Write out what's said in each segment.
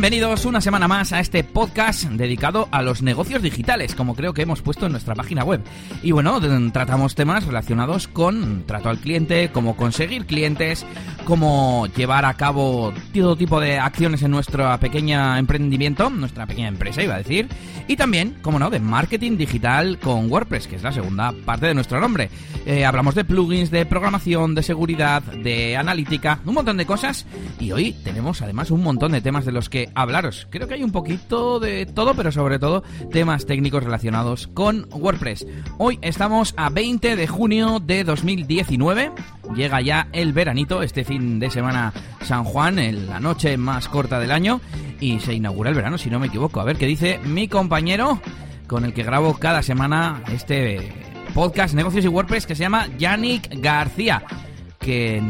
Bienvenidos una semana más a este podcast dedicado a los negocios digitales, como creo que hemos puesto en nuestra página web. Y bueno, tratamos temas relacionados con trato al cliente, cómo conseguir clientes, cómo llevar a cabo todo tipo de acciones en nuestro pequeño emprendimiento, nuestra pequeña empresa iba a decir, y también, como no, de marketing digital con WordPress, que es la segunda parte de nuestro nombre. Eh, hablamos de plugins, de programación, de seguridad, de analítica, un montón de cosas, y hoy tenemos además un montón de temas de los que hablaros. Creo que hay un poquito de todo, pero sobre todo temas técnicos relacionados con WordPress. Hoy estamos a 20 de junio de 2019. Llega ya el veranito, este fin de semana San Juan, en la noche más corta del año, y se inaugura el verano, si no me equivoco. A ver qué dice mi compañero con el que grabo cada semana este podcast Negocios y WordPress que se llama Yannick García que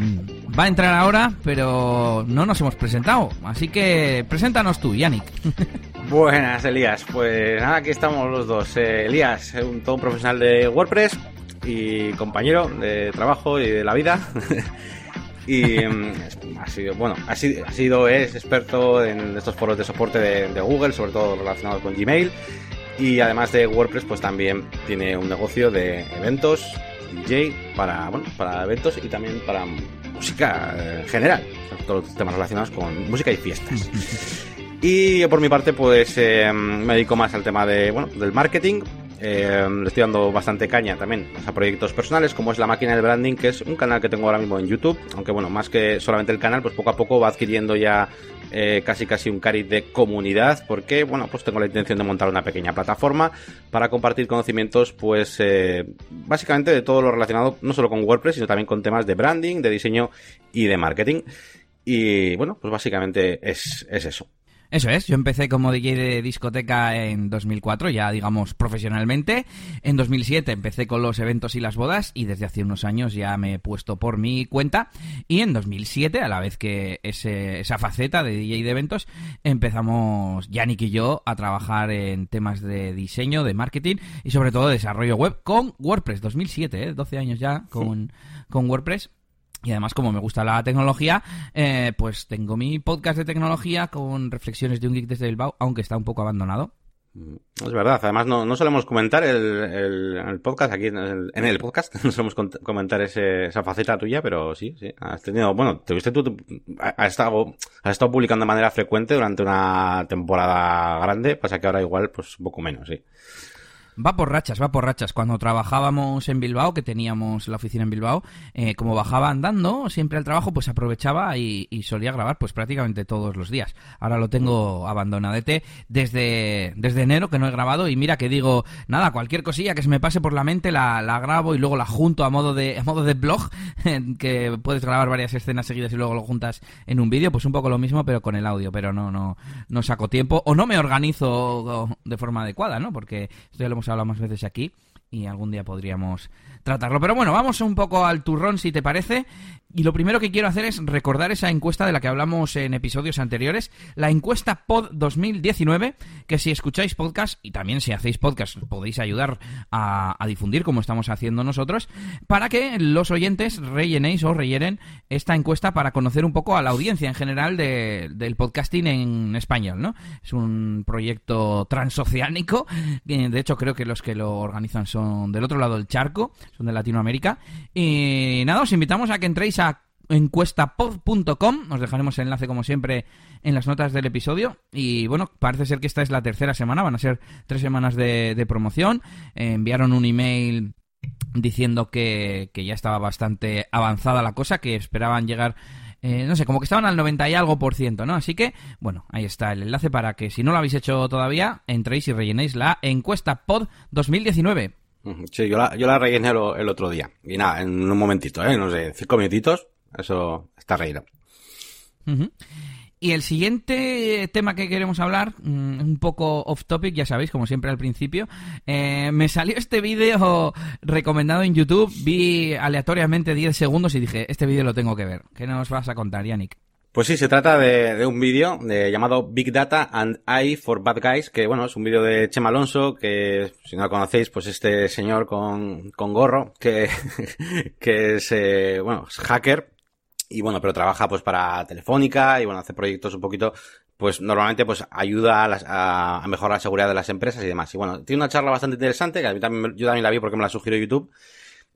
va a entrar ahora, pero no nos hemos presentado. Así que preséntanos tú, Yannick. Buenas, Elías. Pues nada, aquí estamos los dos. Eh, Elías, un, todo profesional de WordPress y compañero de trabajo y de la vida. y mm, ha sido, bueno, ha sido, ha sido, es experto en estos foros de soporte de, de Google, sobre todo relacionados con Gmail. Y además de WordPress, pues también tiene un negocio de eventos DJ para, bueno, para eventos y también para música en general, todos los temas relacionados con música y fiestas. y por mi parte, pues eh, me dedico más al tema de, bueno, del marketing, eh, le estoy dando bastante caña también a proyectos personales, como es la máquina del branding, que es un canal que tengo ahora mismo en YouTube. Aunque bueno, más que solamente el canal, pues poco a poco va adquiriendo ya eh, casi casi un cariz de comunidad, porque bueno, pues tengo la intención de montar una pequeña plataforma para compartir conocimientos, pues eh, básicamente de todo lo relacionado no solo con WordPress, sino también con temas de branding, de diseño y de marketing. Y bueno, pues básicamente es, es eso. Eso es, yo empecé como DJ de discoteca en 2004, ya digamos profesionalmente. En 2007 empecé con los eventos y las bodas y desde hace unos años ya me he puesto por mi cuenta. Y en 2007, a la vez que ese, esa faceta de DJ de eventos, empezamos Yannick y yo a trabajar en temas de diseño, de marketing y sobre todo de desarrollo web con WordPress. 2007, ¿eh? 12 años ya con, con WordPress. Y además, como me gusta la tecnología, eh, pues tengo mi podcast de tecnología con reflexiones de un geek desde Bilbao, aunque está un poco abandonado. Mm, es verdad, además no, no solemos comentar el, el, podcast aquí en el, podcast, no solemos comentar ese, esa faceta tuya, pero sí, sí, has tenido, bueno, te viste tú, has estado, has estado publicando de manera frecuente durante una temporada grande, pasa que ahora igual, pues un poco menos, sí. Va por rachas, va por rachas. Cuando trabajábamos en Bilbao, que teníamos la oficina en Bilbao, eh, como bajaba andando siempre al trabajo, pues aprovechaba y, solía grabar pues prácticamente todos los días. Ahora lo tengo abandonadete desde, desde enero que no he grabado y mira que digo, nada, cualquier cosilla que se me pase por la mente la, la grabo y luego la junto a modo de, a modo de blog, que puedes grabar varias escenas seguidas y luego lo juntas en un vídeo, pues un poco lo mismo pero con el audio, pero no, no, no saco tiempo o no me organizo de forma adecuada, ¿no? Porque esto ya lo hemos hablado más veces aquí y algún día podríamos tratarlo. Pero bueno, vamos un poco al turrón si te parece y lo primero que quiero hacer es recordar esa encuesta de la que hablamos en episodios anteriores, la encuesta POD 2019, que si escucháis podcast y también si hacéis podcast podéis ayudar a, difundir como estamos haciendo nosotros, para que los oyentes rellenéis o rellenen esta encuesta para conocer un poco a la audiencia en general del podcasting en español, ¿no? Es un proyecto transoceánico, de hecho creo que los que lo organizan son del otro lado del charco, de Latinoamérica, y nada, os invitamos a que entréis encuestapod.com. Os dejaremos el enlace, como siempre, en las notas del episodio. Y bueno, parece ser que esta es la tercera semana, van a ser tres semanas de, promoción. Eh, enviaron un email diciendo que, ya estaba bastante avanzada la cosa, que esperaban llegar. Eh, no sé, como que estaban al 90 y algo por ciento, ¿no? Así que, bueno, ahí está el enlace para que si no lo habéis hecho todavía, entréis y rellenéis la encuesta pod 2019. Sí, yo la, yo la rellené el, otro día. Y nada, en un momentito, ¿eh? No sé, cinco minutitos. Eso está reído. Y el siguiente tema que queremos hablar, mm, un poco off topic, ya sabéis, como siempre al principio, eh, me salió este vídeo recomendado en YouTube, vi aleatoriamente 10 segundos y dije, este vídeo lo tengo que ver. ¿Qué nos vas a contar, Yannick? Pues sí, se trata de, un vídeo llamado Big Data and I for Bad Guys, que bueno, es un vídeo de Chema Alonso, que si no lo conocéis, pues este señor con, con gorro, que, que es, eh, bueno, es hacker, y bueno, pero trabaja pues para Telefónica y bueno, hace proyectos un poquito pues normalmente pues ayuda a, a, mejorar la seguridad de las empresas y demás. Y bueno, tiene una charla bastante interesante, que a mí también, yo también la vi porque me la sugirió YouTube,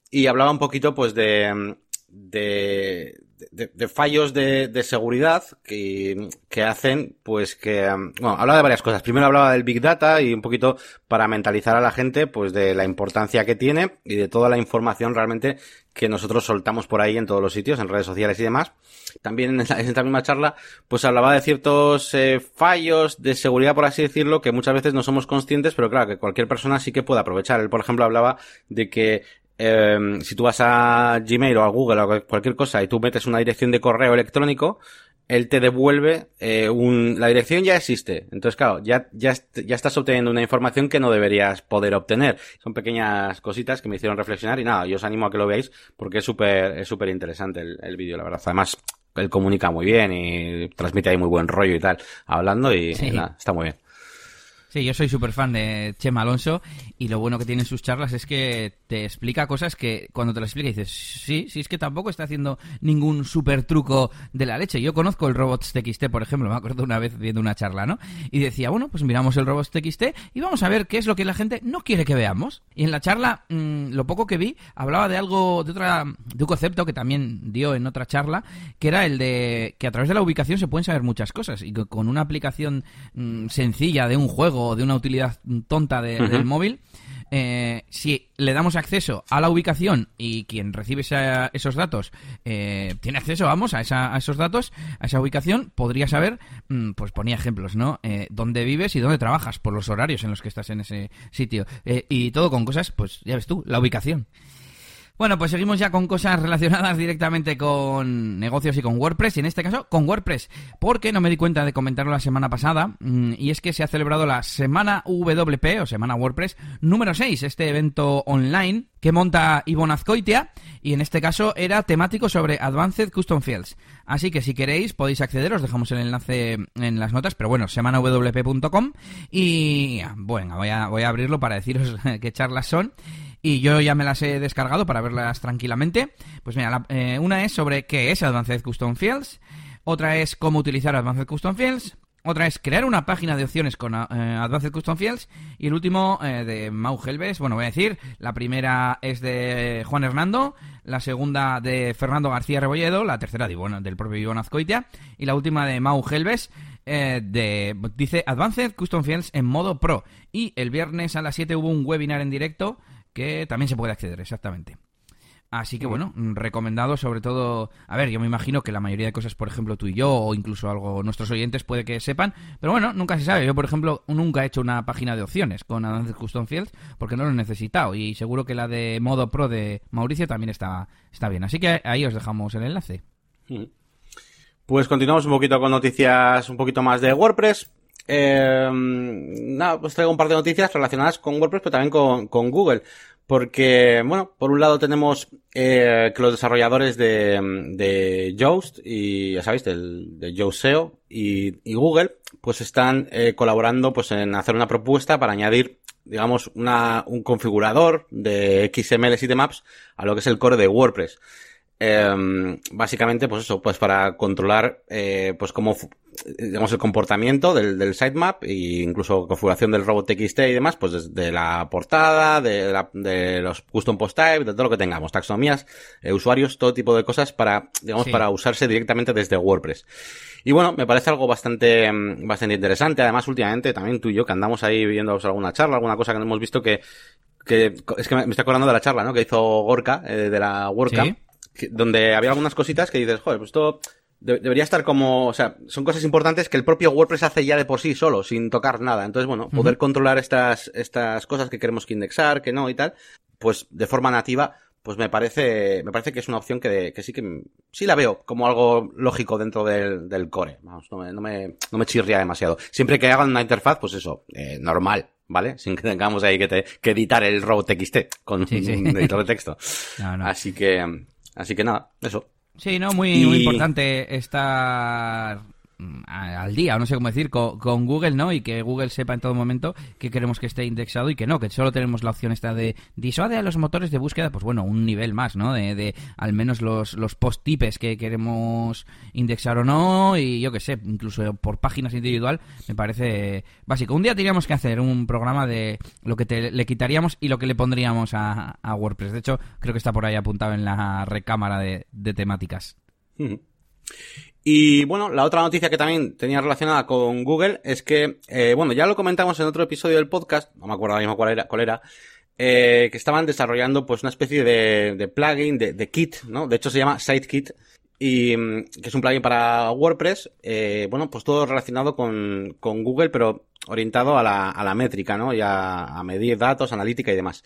y hablaba un poquito pues de, de, de, fallos de, de seguridad que, que, hacen, pues que, bueno, hablaba de varias cosas. Primero hablaba del Big Data y un poquito para mentalizar a la gente, pues de la importancia que tiene y de toda la información realmente que nosotros soltamos por ahí en todos los sitios, en redes sociales y demás. También en, esta misma charla, pues hablaba de ciertos eh, fallos de seguridad, por así decirlo, que muchas veces no somos conscientes, pero claro, que cualquier persona sí que puede aprovechar. Él, por ejemplo, hablaba de que eh, si tú vas a Gmail o a Google o cualquier cosa y tú metes una dirección de correo electrónico, él te devuelve eh, un, la dirección ya existe. Entonces, claro, ya, ya, ya estás obteniendo una información que no deberías poder obtener. Son pequeñas cositas que me hicieron reflexionar y nada, yo os animo a que lo veáis porque es súper, es súper interesante el, el vídeo, la verdad. Además, él comunica muy bien y transmite ahí muy buen rollo y tal, hablando y nada, está muy bien. Sí, yo soy súper fan de Chema Alonso y lo bueno que tiene en sus charlas es que te explica cosas que cuando te las explica dices, sí, sí, es que tampoco está haciendo ningún súper truco de la leche. Yo conozco el Robots TXT, por ejemplo, me acuerdo una vez viendo una charla, ¿no? Y decía, bueno, pues miramos el Robots TXT y vamos a ver qué es lo que la gente no quiere que veamos. Y en la charla, mm, lo poco que vi, hablaba de algo, de otra, de un concepto que también dio en otra charla, que era el de que a través de la ubicación se pueden saber muchas cosas y que con una aplicación mm, sencilla de un juego de una utilidad tonta del móvil, eh, si le damos acceso a la ubicación y quien recibe esos datos eh, tiene acceso, vamos, a, esos datos, a esa ubicación, podría saber, mm, pues ponía ejemplos, ¿no? Eh, dónde vives y dónde trabajas, por los horarios en los que estás en ese sitio. y todo con cosas, pues ya ves tú, la ubicación. Bueno, pues seguimos ya con cosas relacionadas directamente con negocios y con WordPress, y en este caso con WordPress, porque no me di cuenta de comentarlo la semana pasada, mm, y es que se ha celebrado la Semana WP o Semana WordPress número 6, este evento online que monta Ivonne Azcoitia, y en este caso era temático sobre Advanced Custom Fields. Así que si queréis podéis acceder, os dejamos el enlace en las notas, pero bueno, semanawp.com, y bueno, voy a, voy a abrirlo para deciros qué charlas son y yo ya me las he descargado para verlas tranquilamente. Pues mira, eh, una es sobre qué es Advanced Custom Fields, otra es cómo utilizar Advanced Custom Fields, otra es crear una página de opciones con eh, Advanced Custom Fields. Y el último eh, de Mau Helves. Bueno, voy a decir, la primera es de Juan Hernando, la segunda de Fernando García Rebolledo, la tercera de, del propio Iván Azcoitia y la última de Mau Helves. de, dice Advanced Custom Fields en modo pro. Y el viernes a las 7 hubo un webinar en directo que también se puede acceder, exactamente. Así que bueno, recomendado sobre todo, a ver, yo me imagino que la mayoría de cosas, por ejemplo, tú y yo o incluso algo nuestros oyentes puede que sepan, pero bueno, nunca se sabe. Yo, por ejemplo, nunca he hecho una página de opciones con Advanced Custom Fields porque no lo he necesitado y seguro que la de modo pro de Mauricio también está, está bien. Así que ahí os dejamos el enlace. Pues continuamos un poquito con noticias un poquito más de WordPress. Eh, nada, pues traigo un par de noticias relacionadas con WordPress, pero también con, Google. Porque, bueno, por un lado tenemos eh, que los desarrolladores de, de Yoast y, ya sabéis, del, de Yoast SEO y, y, Google, pues están eh, colaborando pues en hacer una propuesta para añadir, digamos, una, un configurador de XML sitemaps a lo que es el core de WordPress. Eh, básicamente, pues eso, pues para controlar, eh, pues cómo, digamos, el comportamiento del, del sitemap e incluso configuración del robot TXT y demás, pues desde la portada, de, la, de los custom post type, de todo lo que tengamos, taxonomías, eh, usuarios, todo tipo de cosas para, digamos, para usarse directamente desde WordPress. Y bueno, me parece algo bastante, bastante interesante. Además, últimamente, también tú y yo, que andamos ahí viendo alguna charla, alguna cosa que hemos visto que, que es que me, estoy acordando de la charla, ¿no? Que hizo Gorka, eh, de la WordCamp donde había algunas cositas que dices, joder, pues esto debería estar como, o sea, son cosas importantes que el propio WordPress hace ya de por sí solo, sin tocar nada. Entonces, bueno, poder controlar estas, estas cosas que queremos que indexar, que no y tal, pues de forma nativa, pues me parece, me parece que es una opción que, que sí que, sí la veo como algo lógico dentro del, del core. Vamos, no me, no me, no me chirría demasiado. Siempre que hagan una interfaz, pues eso, eh, normal, ¿vale? Sin que tengamos ahí que, te, que editar el robot TXT con un editor de texto. Así que, Así que nada, eso. Sí, no, muy, muy importante estar al día, o no sé cómo decir, con, Google, ¿no? Y que Google sepa en todo momento que queremos que esté indexado y que no, que solo tenemos la opción esta de disuade a los motores de búsqueda, pues bueno, un nivel más, ¿no? De, de al menos los, los post-tipes que queremos indexar o no, y yo que sé, incluso por páginas individual, me parece básico. Un día teníamos que hacer un programa de lo que le quitaríamos y lo que le pondríamos a, WordPress. De hecho, creo que está por ahí apuntado en la recámara de, temáticas. Y bueno, la otra noticia que también tenía relacionada con Google es que, eh, bueno, ya lo comentamos en otro episodio del podcast, no me acuerdo ahora mismo cuál era, cuál era, eh, que estaban desarrollando pues una especie de, plugin, de, kit, ¿no? De hecho se llama SiteKit, y mm, que es un plugin para WordPress, eh, bueno, pues todo relacionado con, con Google, pero orientado a la, a la métrica, ¿no? Y a, a medir datos, analítica y demás.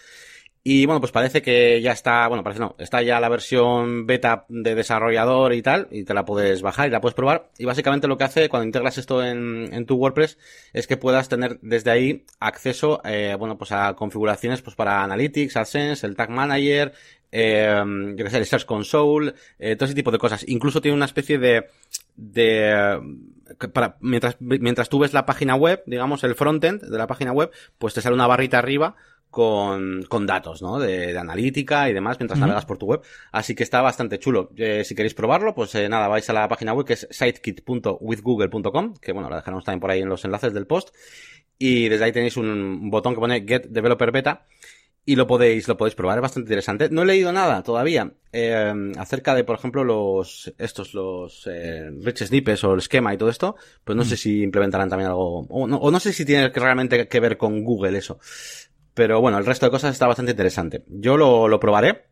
Y bueno, pues parece que ya está, bueno, parece no, está ya la versión beta de desarrollador y tal, y te la puedes bajar y la puedes probar. Y básicamente lo que hace cuando integras esto en, en tu WordPress es que puedas tener desde ahí acceso, eh, bueno, pues a configuraciones pues para Analytics, AdSense, el Tag Manager, eh, yo que sé, el Search Console, eh, todo ese tipo de cosas. Incluso tiene una especie de, de, para, mientras, mientras tú ves la página web, digamos, el frontend de la página web, pues te sale una barrita arriba con, con datos, ¿no? De, de, analítica y demás mientras navegas por tu web. Así que está bastante chulo. Eh, si queréis probarlo, pues eh, nada, vais a la página web que es sitekit.withgoogle.com, que bueno, la dejaremos también por ahí en los enlaces del post. Y desde ahí tenéis un botón que pone Get Developer Beta y lo podéis, lo podéis probar, es bastante interesante. No he leído nada todavía eh, acerca de, por ejemplo, los, estos, los eh, rich snippets o el esquema y todo esto, pues no sé si implementarán también algo, o no, o no sé si tiene realmente que ver con Google eso. Pero bueno, el resto de cosas está bastante interesante. Yo lo, lo probaré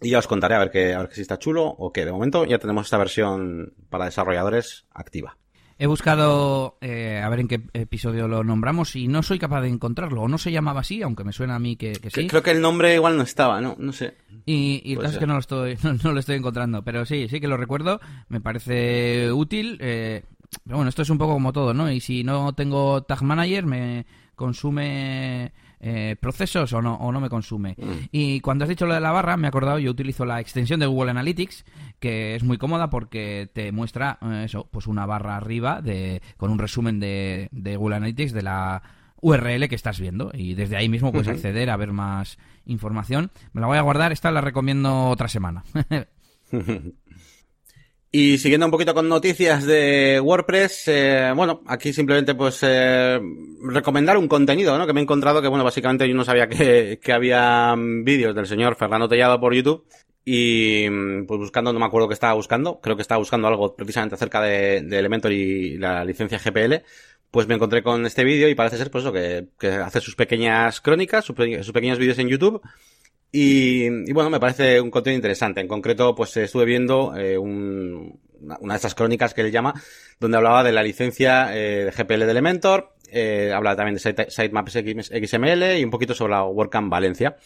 y ya os contaré a ver, que, a ver si está chulo o qué. De momento ya tenemos esta versión para desarrolladores activa. He buscado eh, a ver en qué episodio lo nombramos y no soy capaz de encontrarlo. O no se llamaba así, aunque me suena a mí que, sí. Creo que el nombre igual no estaba, ¿no? No sé. Y, y el caso es que no lo, estoy, no, lo estoy encontrando. Pero sí, sí que lo recuerdo. Me parece útil. Eh, pero bueno, esto es un poco como todo, ¿no? Y si no tengo Tag Manager, me consume eh, procesos o no, o no me consume. Mm. Y cuando has dicho lo de la barra, me he acordado, yo utilizo la extensión de Google Analytics, que es muy cómoda porque te muestra eh, eso, pues una barra arriba de, con un resumen de, de Google Analytics de la URL que estás viendo y desde ahí mismo puedes acceder a ver más información. Me la voy a guardar, esta la recomiendo otra semana. Y siguiendo un poquito con noticias de WordPress, eh, bueno, aquí simplemente pues eh, recomendar un contenido, ¿no? Que me he encontrado que, bueno, básicamente yo no sabía que, que había vídeos del señor Fernando Tellado por YouTube y pues buscando, no me acuerdo qué estaba buscando, creo que estaba buscando algo precisamente acerca de, de Elementor y la licencia GPL, pues me encontré con este vídeo y parece ser pues eso, que, que hace sus pequeñas crónicas, sus, sus pequeños vídeos en YouTube y, bueno, me parece un contenido interesante. En concreto, pues estuve viendo eh, un, una de estas crónicas que él llama, donde hablaba de la licencia eh, de GPL de Elementor, eh, hablaba también de Sitemaps XML y un poquito sobre la WordCamp Valencia.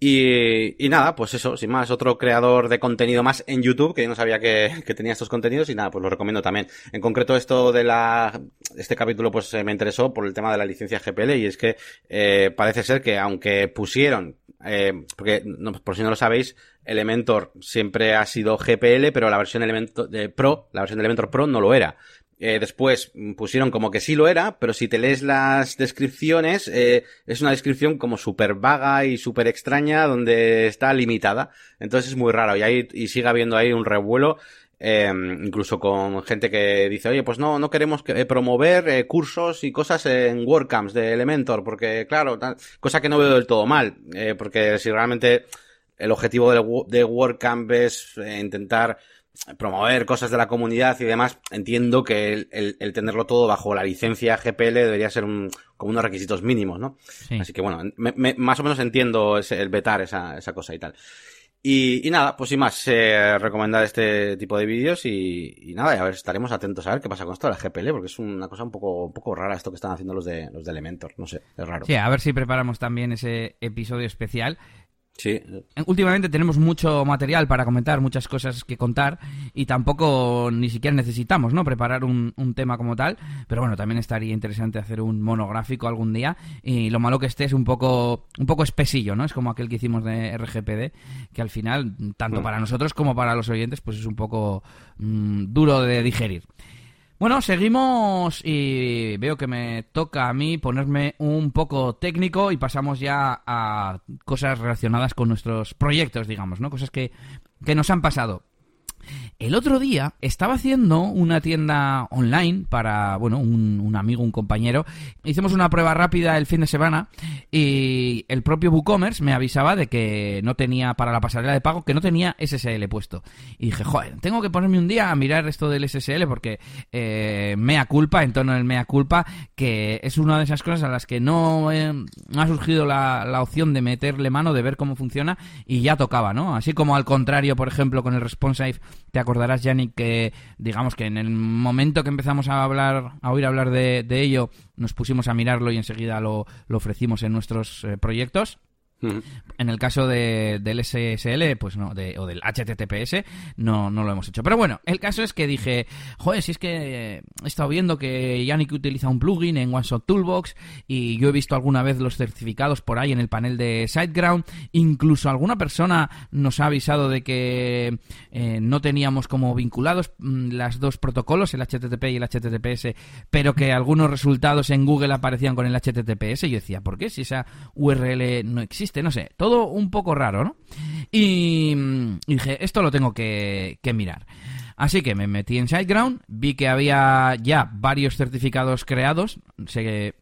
Y, y, nada, pues eso, sin más, otro creador de contenido más en YouTube, que yo no sabía que, que, tenía estos contenidos y nada, pues lo recomiendo también. En concreto esto de la, este capítulo pues me interesó por el tema de la licencia GPL y es que eh, parece ser que aunque pusieron, eh, porque por si no lo sabéis, Elementor siempre ha sido GPL, pero la versión Elementor de Pro, la versión de Elementor Pro no lo era. Eh, después pusieron como que sí lo era, pero si te lees las descripciones, eh, es una descripción como súper vaga y súper extraña, donde está limitada. Entonces es muy raro y, ahí, y sigue habiendo ahí un revuelo. Eh, incluso con gente que dice, oye, pues no, no queremos que, eh, promover eh, cursos y cosas en WordCamps de Elementor, porque claro, cosa que no veo del todo mal, eh, porque si realmente el objetivo de, de WordCamp es intentar promover cosas de la comunidad y demás, entiendo que el, el, tenerlo todo bajo la licencia GPL debería ser un, como unos requisitos mínimos, ¿no? Así que bueno, me, más o menos entiendo ese, el vetar esa, esa cosa y tal. Y, y nada, pues sin más, eh, recomendar este tipo de vídeos y, nada, y a ver, estaremos atentos a ver qué pasa con esto de la GPL, porque es una cosa un poco, un poco rara esto que están haciendo los de, los de Elementor, no sé, es raro. Sí, a ver si preparamos también ese episodio especial Sí. Últimamente tenemos mucho material para comentar, muchas cosas que contar y tampoco ni siquiera necesitamos, ¿no? Preparar un, un, tema como tal, pero bueno, también estaría interesante hacer un monográfico algún día y lo malo que esté es un poco un poco espesillo, ¿no? Es como aquel que hicimos de RGPD, que al final tanto mm. para nosotros como para los oyentes pues es un poco mm, duro de digerir. Bueno, seguimos y veo que me toca a mí ponerme un poco técnico y pasamos ya a cosas relacionadas con nuestros proyectos, digamos, ¿no? Cosas que, que nos han pasado. El otro día estaba haciendo una tienda online para, bueno, un, amigo, un compañero. Hicimos una prueba rápida el fin de semana y el propio WooCommerce me avisaba de que no tenía, para la pasarela de pago, que no tenía SSL puesto. Y dije, joder, tengo que ponerme un día a mirar esto del SSL porque eh, mea culpa, en tono del mea culpa, que es una de esas cosas a las que no eh, ha surgido la, la opción de meterle mano, de ver cómo funciona y ya tocaba, ¿no? Así como al contrario, por ejemplo, con el responsive te acordarás, Yannick, que digamos que en el momento que empezamos a hablar, a oír hablar de, ello, nos pusimos a mirarlo y enseguida lo, lo ofrecimos en nuestros eh, proyectos. En el caso de, del SSL, pues no, de, o del HTTPS, no, no lo hemos hecho. Pero bueno, el caso es que dije, joder, si es que he estado viendo que Yannick utiliza un plugin en OneShot Toolbox y yo he visto alguna vez los certificados por ahí en el panel de SiteGround. Incluso alguna persona nos ha avisado de que eh, no teníamos como vinculados mm, las dos protocolos, el HTTP y el HTTPS, pero que algunos resultados en Google aparecían con el HTTPS. Yo decía, ¿por qué? Si esa URL no existe no sé, todo un poco raro, ¿no? Y, dije, esto lo tengo que, mirar. Así que me metí en SiteGround, vi que había ya varios certificados creados,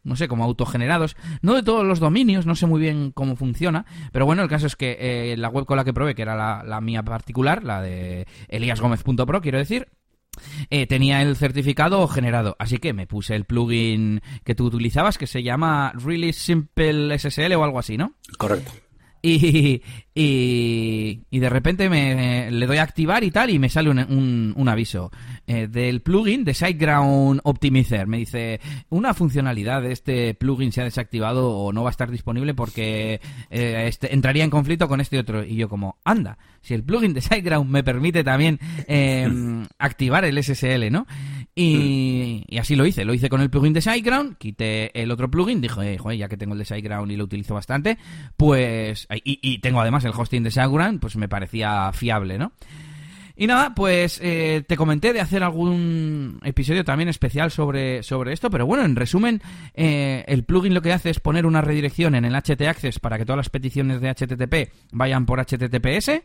no sé, como autogenerados, no de todos los dominios, no sé muy bien cómo funciona, pero bueno, el caso es que eh, la web con la que probé, que era la, la mía particular, la de eliasgomez.pro, quiero decir, eh, tenía el certificado generado. Así que me puse el plugin que tú utilizabas, que se llama Really Simple SSL o algo así, ¿no? Correcto. Y, y, de repente me, le doy a activar y tal, y me sale un, un, aviso eh, del plugin de SiteGround Optimizer. Me dice, una funcionalidad de este plugin se ha desactivado o no va a estar disponible porque eh, este, entraría en conflicto con este otro. Y yo como, anda, si el plugin de SiteGround me permite también em, activar el SSL, ¿no? Y, y, así lo hice, lo hice con el plugin de SiteGround, quité el otro plugin, dije, joder, ya que tengo el de SiteGround y lo utilizo bastante, pues, y, y tengo además el hosting de SiteGround, pues me parecía fiable, ¿no? Y nada, pues eh, te comenté de hacer algún episodio también especial sobre, sobre esto, pero bueno, en resumen, eh, el plugin lo que hace es poner una redirección en el HT Access para que todas las peticiones de HTTP vayan por HTTPS.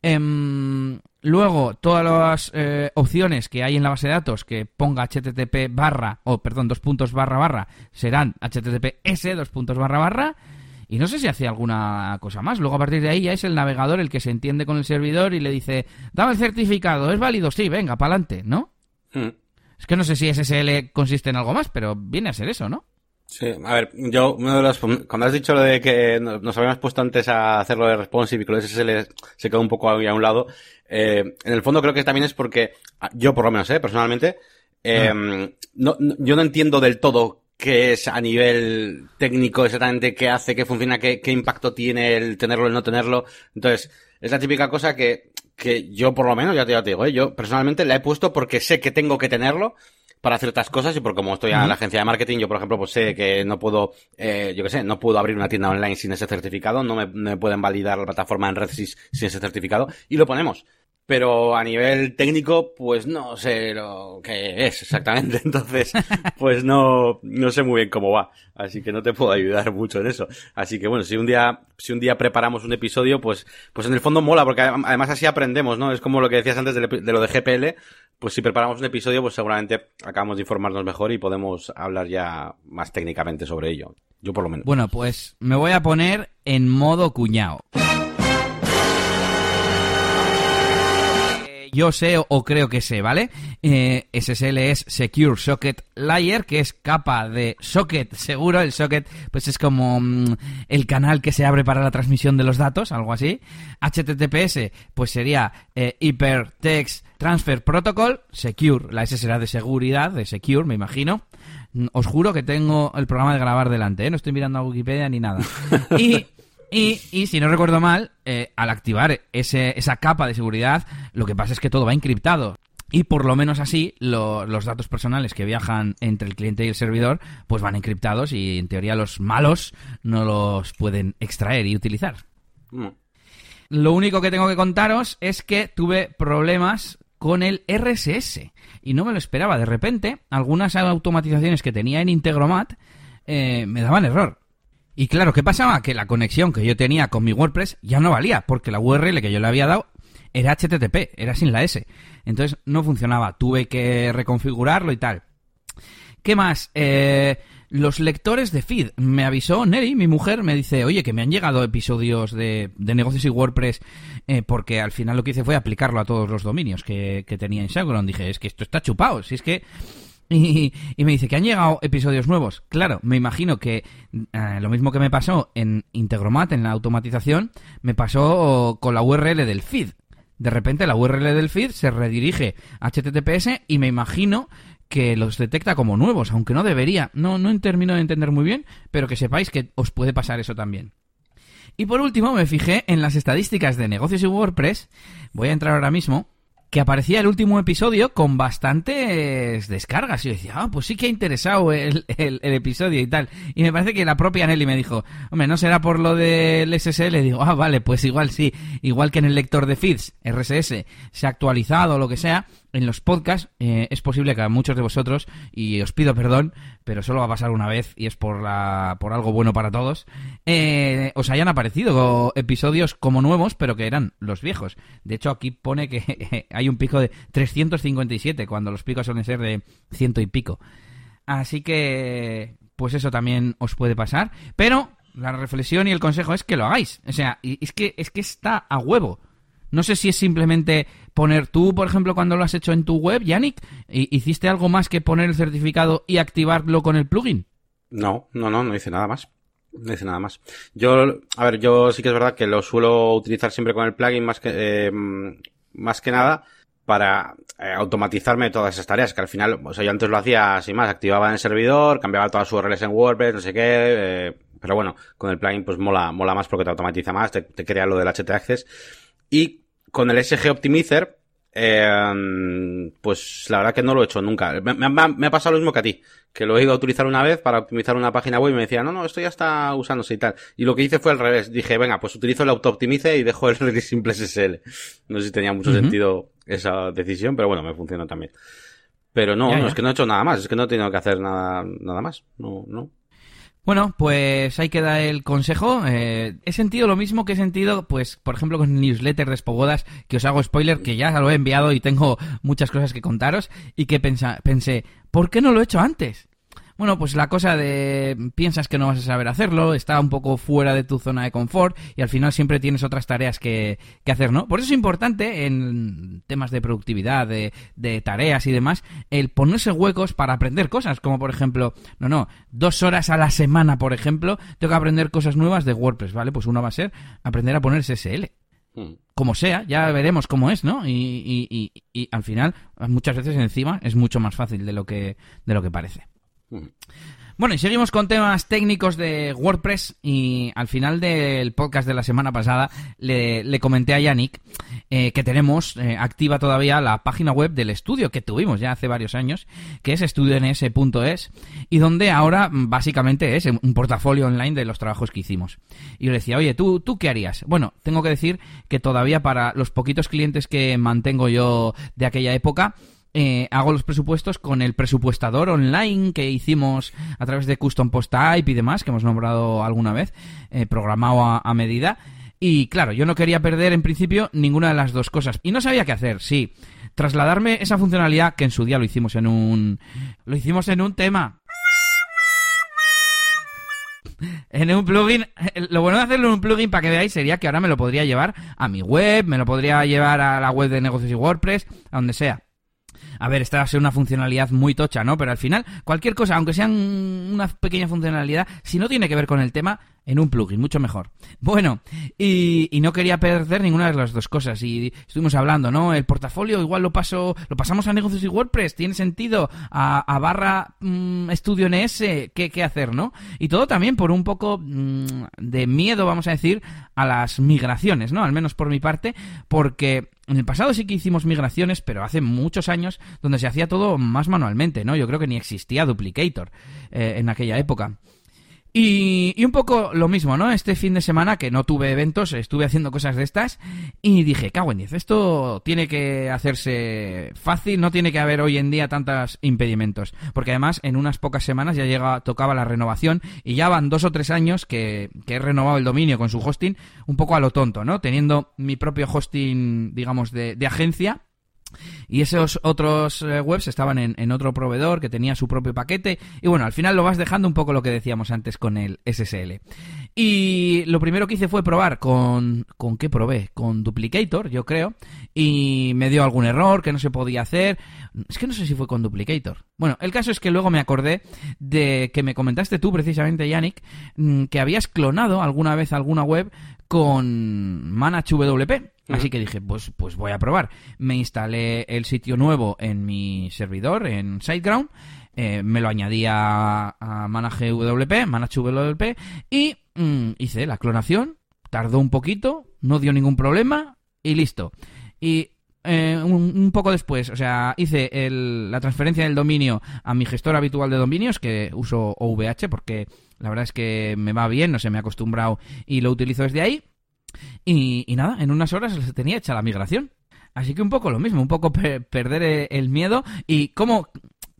Em, luego, todas las eh, opciones que hay en la base de datos que ponga HTTP barra, o perdón, dos puntos barra barra, serán HTTPS, dos puntos barra barra. Y no sé si hace alguna cosa más. Luego a partir de ahí ya es el navegador el que se entiende con el servidor y le dice, dame el certificado, ¿es válido? Sí, venga, para adelante, ¿no? Hmm. Es que no sé si SSL consiste en algo más, pero viene a ser eso, ¿no? Sí, a ver, yo, uno de los, cuando has dicho lo de que nos habíamos puesto antes a hacerlo de responsive y que lo de SSL se quedó un poco ahí a un lado, eh, en el fondo creo que también es porque, yo por lo menos, eh, personalmente, eh, ah. no, yo no entiendo del todo qué es a nivel técnico exactamente qué hace, qué funciona, qué, qué impacto tiene el tenerlo, el no tenerlo. Entonces, es la típica cosa que, que yo por lo menos, ya te, ya te digo, ¿eh? yo personalmente la he puesto porque sé que tengo que tenerlo para ciertas cosas y por como estoy en la agencia de marketing, yo por ejemplo pues sé que no puedo, eh, yo qué sé, no puedo abrir una tienda online sin ese certificado, no me, me pueden validar la plataforma en RedSys sin ese certificado y lo ponemos pero a nivel técnico, pues no sé lo que es exactamente. Entonces, pues no, no sé muy bien cómo va. Así que no te puedo ayudar mucho en eso. Así que bueno, si un día, si un día preparamos un episodio, pues, pues en el fondo mola, porque además así aprendemos, ¿no? Es como lo que decías antes de, lo de GPL. Pues si preparamos un episodio, pues seguramente acabamos de informarnos mejor y podemos hablar ya más técnicamente sobre ello. Yo por lo menos. Bueno, pues me voy a poner en modo cuñado. Yo sé o creo que sé, ¿vale? Eh, SSL es Secure Socket Layer, que es capa de socket seguro. El socket, pues es como mm, el canal que se abre para la transmisión de los datos, algo así. HTTPS, pues sería eh, Hypertext Transfer Protocol, Secure. La S será de seguridad, de Secure, me imagino. Mm, os juro que tengo el programa de grabar delante, ¿eh? no estoy mirando a Wikipedia ni nada. Y Y, y si no recuerdo mal, eh, al activar ese, esa capa de seguridad, lo que pasa es que todo va encriptado. Y por lo menos así, lo- los datos personales que viajan entre el cliente y el servidor, pues van encriptados y en teoría los malos no los pueden extraer y utilizar. Mm. Lo único que tengo que contaros es que tuve problemas con el RSS y no me lo esperaba. De repente, algunas automatizaciones que tenía en Integromat eh, me daban error. Y claro, ¿qué pasaba? Que la conexión que yo tenía con mi WordPress ya no valía, porque la URL que yo le había dado era HTTP, era sin la S. Entonces no funcionaba, tuve que reconfigurarlo y tal. ¿Qué más? Eh, los lectores de feed. Me avisó Neri, mi mujer, me dice, oye, que me han llegado episodios de, de negocios y WordPress, eh, porque al final lo que hice fue aplicarlo a todos los dominios que, que tenía en Shadowground. Dije, es que esto está chupado, si es que... Y, y me dice que han llegado episodios nuevos. Claro, me imagino que eh, lo mismo que me pasó en Integromat, en la automatización, me pasó con la URL del feed. De repente la URL del feed se redirige a HTTPS y me imagino que los detecta como nuevos, aunque no debería. No, no termino de entender muy bien, pero que sepáis que os puede pasar eso también. Y por último me fijé en las estadísticas de negocios y WordPress. Voy a entrar ahora mismo. Que aparecía el último episodio con bastantes descargas. Y yo decía, ah, pues sí que ha interesado el, el- episodio y tal. Y me parece que la propia Nelly me dijo, hombre, ¿no será por lo del SSL? Digo, ah, vale, pues igual sí. Igual que en el lector de feeds, RSS, se ha actualizado o lo que sea, en los podcasts eh, es posible que a muchos de vosotros, y os pido perdón, pero solo va a pasar una vez y es por, la, por algo bueno para todos, eh, os hayan aparecido episodios como nuevos, pero que eran los viejos. De hecho, aquí pone que hay un pico de 357, cuando los picos suelen ser de ciento y pico. Así que, pues eso también os puede pasar. Pero la reflexión y el consejo es que lo hagáis. O sea, es que, es que está a huevo. No sé si es simplemente poner tú, por ejemplo, cuando lo has hecho en tu web, Yannick, ¿hi- ¿hiciste algo más que poner el certificado y activarlo con el plugin? No, no, no, no hice nada más. No hice nada más. Yo, a ver, yo sí que es verdad que lo suelo utilizar siempre con el plugin más que, eh, más que nada para eh, automatizarme todas esas tareas, que al final, o sea, yo antes lo hacía sin más, activaba en el servidor, cambiaba todas sus URLs en WordPress, no sé qué, eh, pero bueno, con el plugin pues mola, mola más porque te automatiza más, te, te crea lo del HT Access. Y con el SG Optimizer, eh, pues la verdad que no lo he hecho nunca. Me, me- me ha pasado lo mismo que a ti, que lo he ido a utilizar una vez para optimizar una página web y me decía, no, no, esto ya está usándose y tal. Y lo que hice fue al revés. Dije, venga, pues utilizo el Auto Optimize y dejo el Ready Simple SSL. No sé si tenía mucho sentido esa decisión, pero bueno, me funcionó también. Pero no, Ya, no, es que no he hecho nada más, es que no he tenido que hacer nada, nada más. No, no. Bueno, pues ahí queda el consejo. Eh, he sentido lo mismo que he sentido, pues, por ejemplo, con el newsletter de Spogodas, que os hago spoiler, que ya lo he enviado y tengo muchas cosas que contaros, y que pensé, ¿por qué no lo he hecho antes? Bueno, pues la cosa de piensas que no vas a saber hacerlo, está un poco fuera de tu zona de confort y al final siempre tienes otras tareas que, que hacer, ¿no? Por eso es importante en temas de productividad, de, de tareas y demás, el ponerse huecos para aprender cosas, como por ejemplo, no, no, dos horas a la semana, por ejemplo, tengo que aprender cosas nuevas de WordPress, ¿vale? Pues uno va a ser aprender a poner SSL Mm. como sea, ya veremos cómo es, ¿no? Y, y- y- y al final, muchas veces encima es mucho más fácil de lo que, de lo que parece. Bueno, y seguimos con temas técnicos de WordPress y al final del podcast de la semana pasada le, le comenté a Yannick eh, que tenemos eh, activa todavía la página web del estudio que tuvimos ya hace varios años, que es estudions.es y donde ahora mm, básicamente es un portafolio online de los trabajos que hicimos. Y yo le decía, oye, ¿tú, ¿tú qué harías? Bueno, tengo que decir que todavía para los poquitos clientes que mantengo yo de aquella época, eh, hago los presupuestos con el presupuestador online que hicimos a través de Custom Post Type y demás, que hemos nombrado alguna vez, eh, programado a, a medida. Y claro, yo no quería perder en principio ninguna de las dos cosas. Y no sabía qué hacer, sí. Trasladarme esa funcionalidad que en su día lo hicimos en un. Lo hicimos en un tema. En un plugin, lo bueno de hacerlo en un plugin para que veáis sería que ahora me lo podría llevar a mi web, me lo podría llevar a la web de negocios y WordPress, a donde sea. A ver, esta va a ser una funcionalidad muy tocha, ¿no? Pero al final, cualquier cosa, aunque sea un- una pequeña funcionalidad, si no tiene que ver con el tema, en un plugin, mucho mejor. Bueno, y, no quería perder ninguna de las dos cosas. Y estuvimos hablando, ¿no? El portafolio igual lo paso, lo pasamos a negocios y WordPress, tiene sentido. A, barra mm, estudio NS, ¿qué, ¿qué, hacer, no? Y todo también por un poco mm, de miedo, vamos a decir, a las migraciones, ¿no? Al menos por mi parte, porque en el pasado sí que hicimos migraciones, pero hace muchos años donde se hacía todo más manualmente, ¿no? Yo creo que ni existía Duplicator eh, en aquella época. Y, un poco lo mismo, ¿no? Este fin de semana que no tuve eventos, estuve haciendo cosas de estas y dije, cago en esto tiene que hacerse fácil, no tiene que haber hoy en día tantos impedimentos. Porque además en unas pocas semanas ya llega, tocaba la renovación y ya van dos o tres años que, he renovado el dominio con su hosting un poco a lo tonto, ¿no? Teniendo mi propio hosting, digamos, de agencia y esos otros eh, webs estaban en, otro proveedor que tenía su propio paquete. Y bueno, al final lo vas dejando un poco lo que decíamos antes con el SSL. Y lo primero que hice fue probar con... ¿Con qué probé? Con Duplicator, yo creo. Y me dio algún error que no se podía hacer. Es que no sé si fue con Duplicator. Bueno, el caso es que luego me acordé de que me comentaste tú precisamente, Yannick, mm, que habías clonado alguna vez alguna web con ManageWP. Así que dije, pues, pues voy a probar. Me instalé el sitio nuevo en mi servidor, en SiteGround. Eh, me lo añadí a, ManageWP, ManageWP, y mm, hice la clonación. Tardó un poquito, no dio ningún problema, y listo. Y eh, un, poco después, o sea, hice la transferencia del dominio a mi gestor habitual de dominios, que uso OVH porque la verdad es que me va bien, no sé, me he acostumbrado y lo utilizo desde ahí. Y, nada, en unas horas se tenía hecha la migración. Así que un poco lo mismo, un poco perder eh, el miedo y cómo,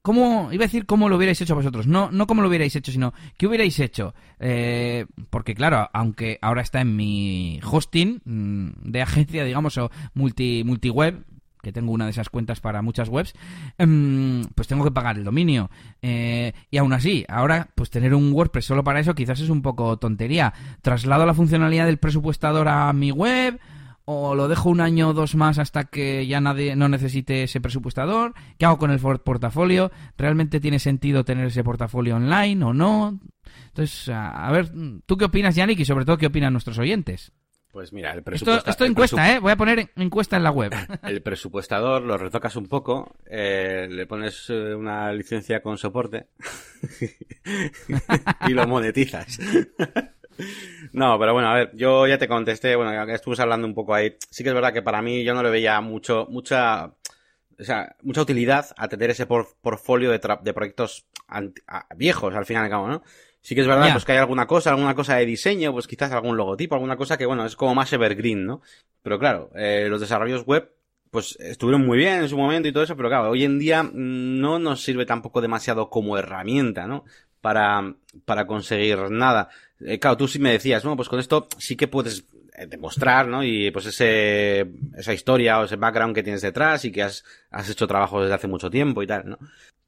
cómo, iba a decir cómo lo hubierais hecho vosotros, no, no cómo lo hubierais hecho, sino qué hubierais hecho. Eh, porque claro, aunque ahora está en mi hosting mm, de agencia, digamos, o multi, multiweb, que tengo una de esas cuentas para muchas webs, em, pues tengo que pagar el dominio. Eh, y aún así, ahora, pues tener un WordPress solo para eso quizás es un poco tontería. Traslado la funcionalidad del presupuestador a mi web o lo dejo un año o dos más hasta que ya nadie no necesite ese presupuestador. ¿Qué hago con el portafolio? ¿Realmente tiene sentido tener ese portafolio online o no? Entonces, a, ver, ¿tú qué opinas, Yannick? Y sobre todo, ¿qué opinan nuestros oyentes? Pues mira, el presupuestador... Esto, encuesta, ¿eh? Voy a poner encuesta en la web. El presupuestador lo retocas un poco, eh, le pones eh, una licencia con soporte y lo monetizas. no, pero bueno, a ver, yo ya te contesté, bueno, estuve hablando un poco ahí. Sí que es verdad que para mí yo no le veía mucho, mucha, o sea, mucha utilidad a tener ese portfolio de, de proyectos viejos al final y al cabo, ¿no? Sí que es verdad, pues que hay alguna cosa, alguna cosa de diseño, pues quizás algún logotipo, alguna cosa que, bueno, es como más evergreen, ¿no? Pero claro, eh, los desarrollos web, pues estuvieron muy bien en su momento y todo eso, pero claro, hoy en día mm, no nos sirve tampoco demasiado como herramienta, ¿no? Para, para conseguir nada. Eh, claro, tú sí me decías, ¿no? Pues con esto sí que puedes eh, demostrar, ¿no? Y pues ese, esa historia o ese background que tienes detrás y que has, has hecho trabajo desde hace mucho tiempo y tal, ¿no?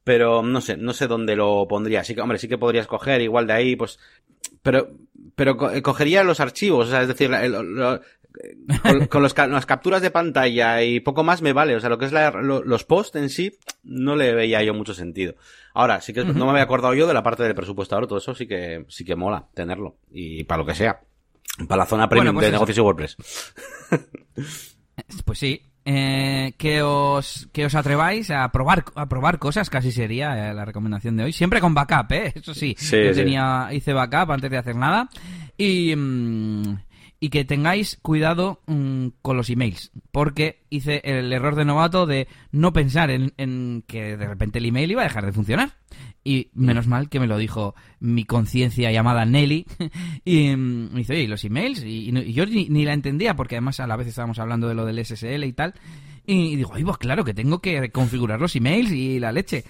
Pero no sé, no sé dónde lo pondría. Sí que, hombre, sí que podrías coger igual de ahí, pues, pero, pero eh, cogería los archivos, o sea, es decir, con, las capturas de pantalla y poco más me vale. O sea, lo que es los posts en sí, no le veía yo mucho sentido. Ahora, sí que no me había acordado yo de la parte del presupuestador, todo eso sí que, sí que mola tenerlo. Y para lo que sea. Para la zona premium pues de negocios y WordPress. Pues sí, eh, que os que os atreváis a probar a probar cosas casi sería eh, la recomendación de hoy. Siempre con backup eh eso sí, yo tenía hice backup antes de hacer nada. Y mm, y que tengáis cuidado mm, con los emails, porque hice el error de novato de no pensar en, que de repente el email iba a dejar de funcionar. Y menos mal que me lo dijo mi conciencia llamada Nelly. y mm, me dice, oye, ¿y los emails? Y, yo ni, la entendía, porque además a la vez estábamos hablando de lo del SSL y tal. Y, digo, ay, pues claro, que tengo que configurar los emails y la leche.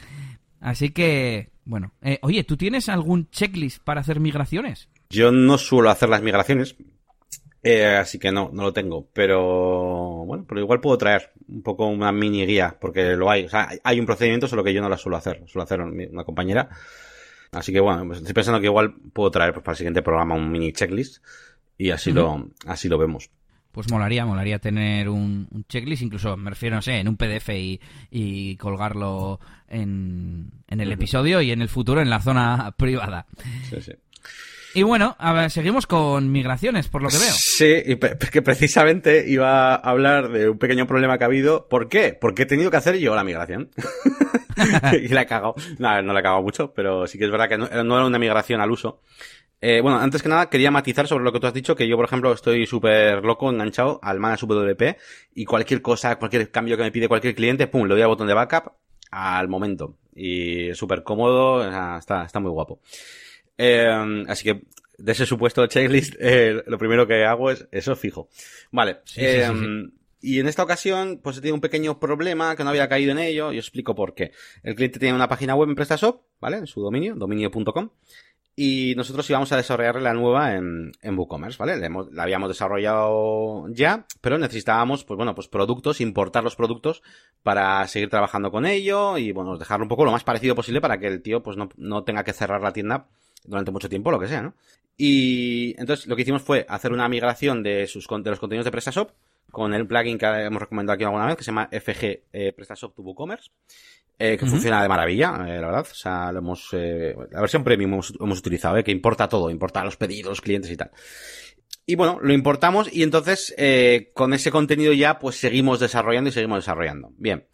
Así que, bueno. Eh, oye, ¿tú tienes algún checklist para hacer migraciones? Yo no suelo hacer las migraciones, eh, así que no, no lo tengo. Pero bueno, pero igual puedo traer un poco una mini guía, porque lo hay. O sea, hay un procedimiento, solo que yo no la suelo hacer. Suelo hacer una compañera. Así que bueno, pues estoy pensando que igual puedo traer pues, para el siguiente programa un mini checklist y así lo, así lo vemos. Pues molaría, molaría tener un, checklist, incluso me refiero, no sé, en un PDF y, y colgarlo en, en el episodio y en el futuro en la zona privada. Sí, sí. Y bueno, a ver, seguimos con migraciones, por lo que veo. Sí, y que precisamente iba a hablar de un pequeño problema que ha habido. ¿Por qué? Porque he tenido que hacer yo la migración. y la he cagado. No, no la he cagado mucho, pero sí que es verdad que no, era una migración al uso. Eh, bueno, antes que nada, quería matizar sobre lo que tú has dicho, que yo, por ejemplo, estoy súper loco, enganchado al Manage WP y cualquier cosa, cualquier cambio que me pide cualquier cliente, pum, le doy al botón de backup al momento. Y súper cómodo, está, está muy guapo. Eh, así que de ese supuesto checklist, eh, lo primero que hago es eso fijo. Vale. Eh, y en esta ocasión, pues he tenido un pequeño problema que no había caído en ello y os explico por qué. El cliente tiene una página web en PrestaShop, ¿vale? En su dominio, dominio.com. Y nosotros íbamos a desarrollarle la nueva en, en WooCommerce, ¿vale? La, habíamos desarrollado ya, pero necesitábamos, pues bueno, pues productos, importar los productos para seguir trabajando con ello y, bueno, dejarlo un poco lo más parecido posible para que el tío, pues no, no tenga que cerrar la tienda durante mucho tiempo, lo que sea, ¿no? Y entonces lo que hicimos fue hacer una migración de, sus, de los contenidos de PrestaShop con el plugin que hemos recomendado aquí alguna vez, que se llama FG eh, PrestaShop to WooCommerce, eh, que funciona de maravilla, eh, la verdad. O sea, lo hemos, eh, la versión premium hemos, hemos utilizado, que importa todo, importa los pedidos, los clientes y tal. Y bueno, lo importamos y entonces con ese contenido ya pues seguimos desarrollando y seguimos desarrollando. Bien.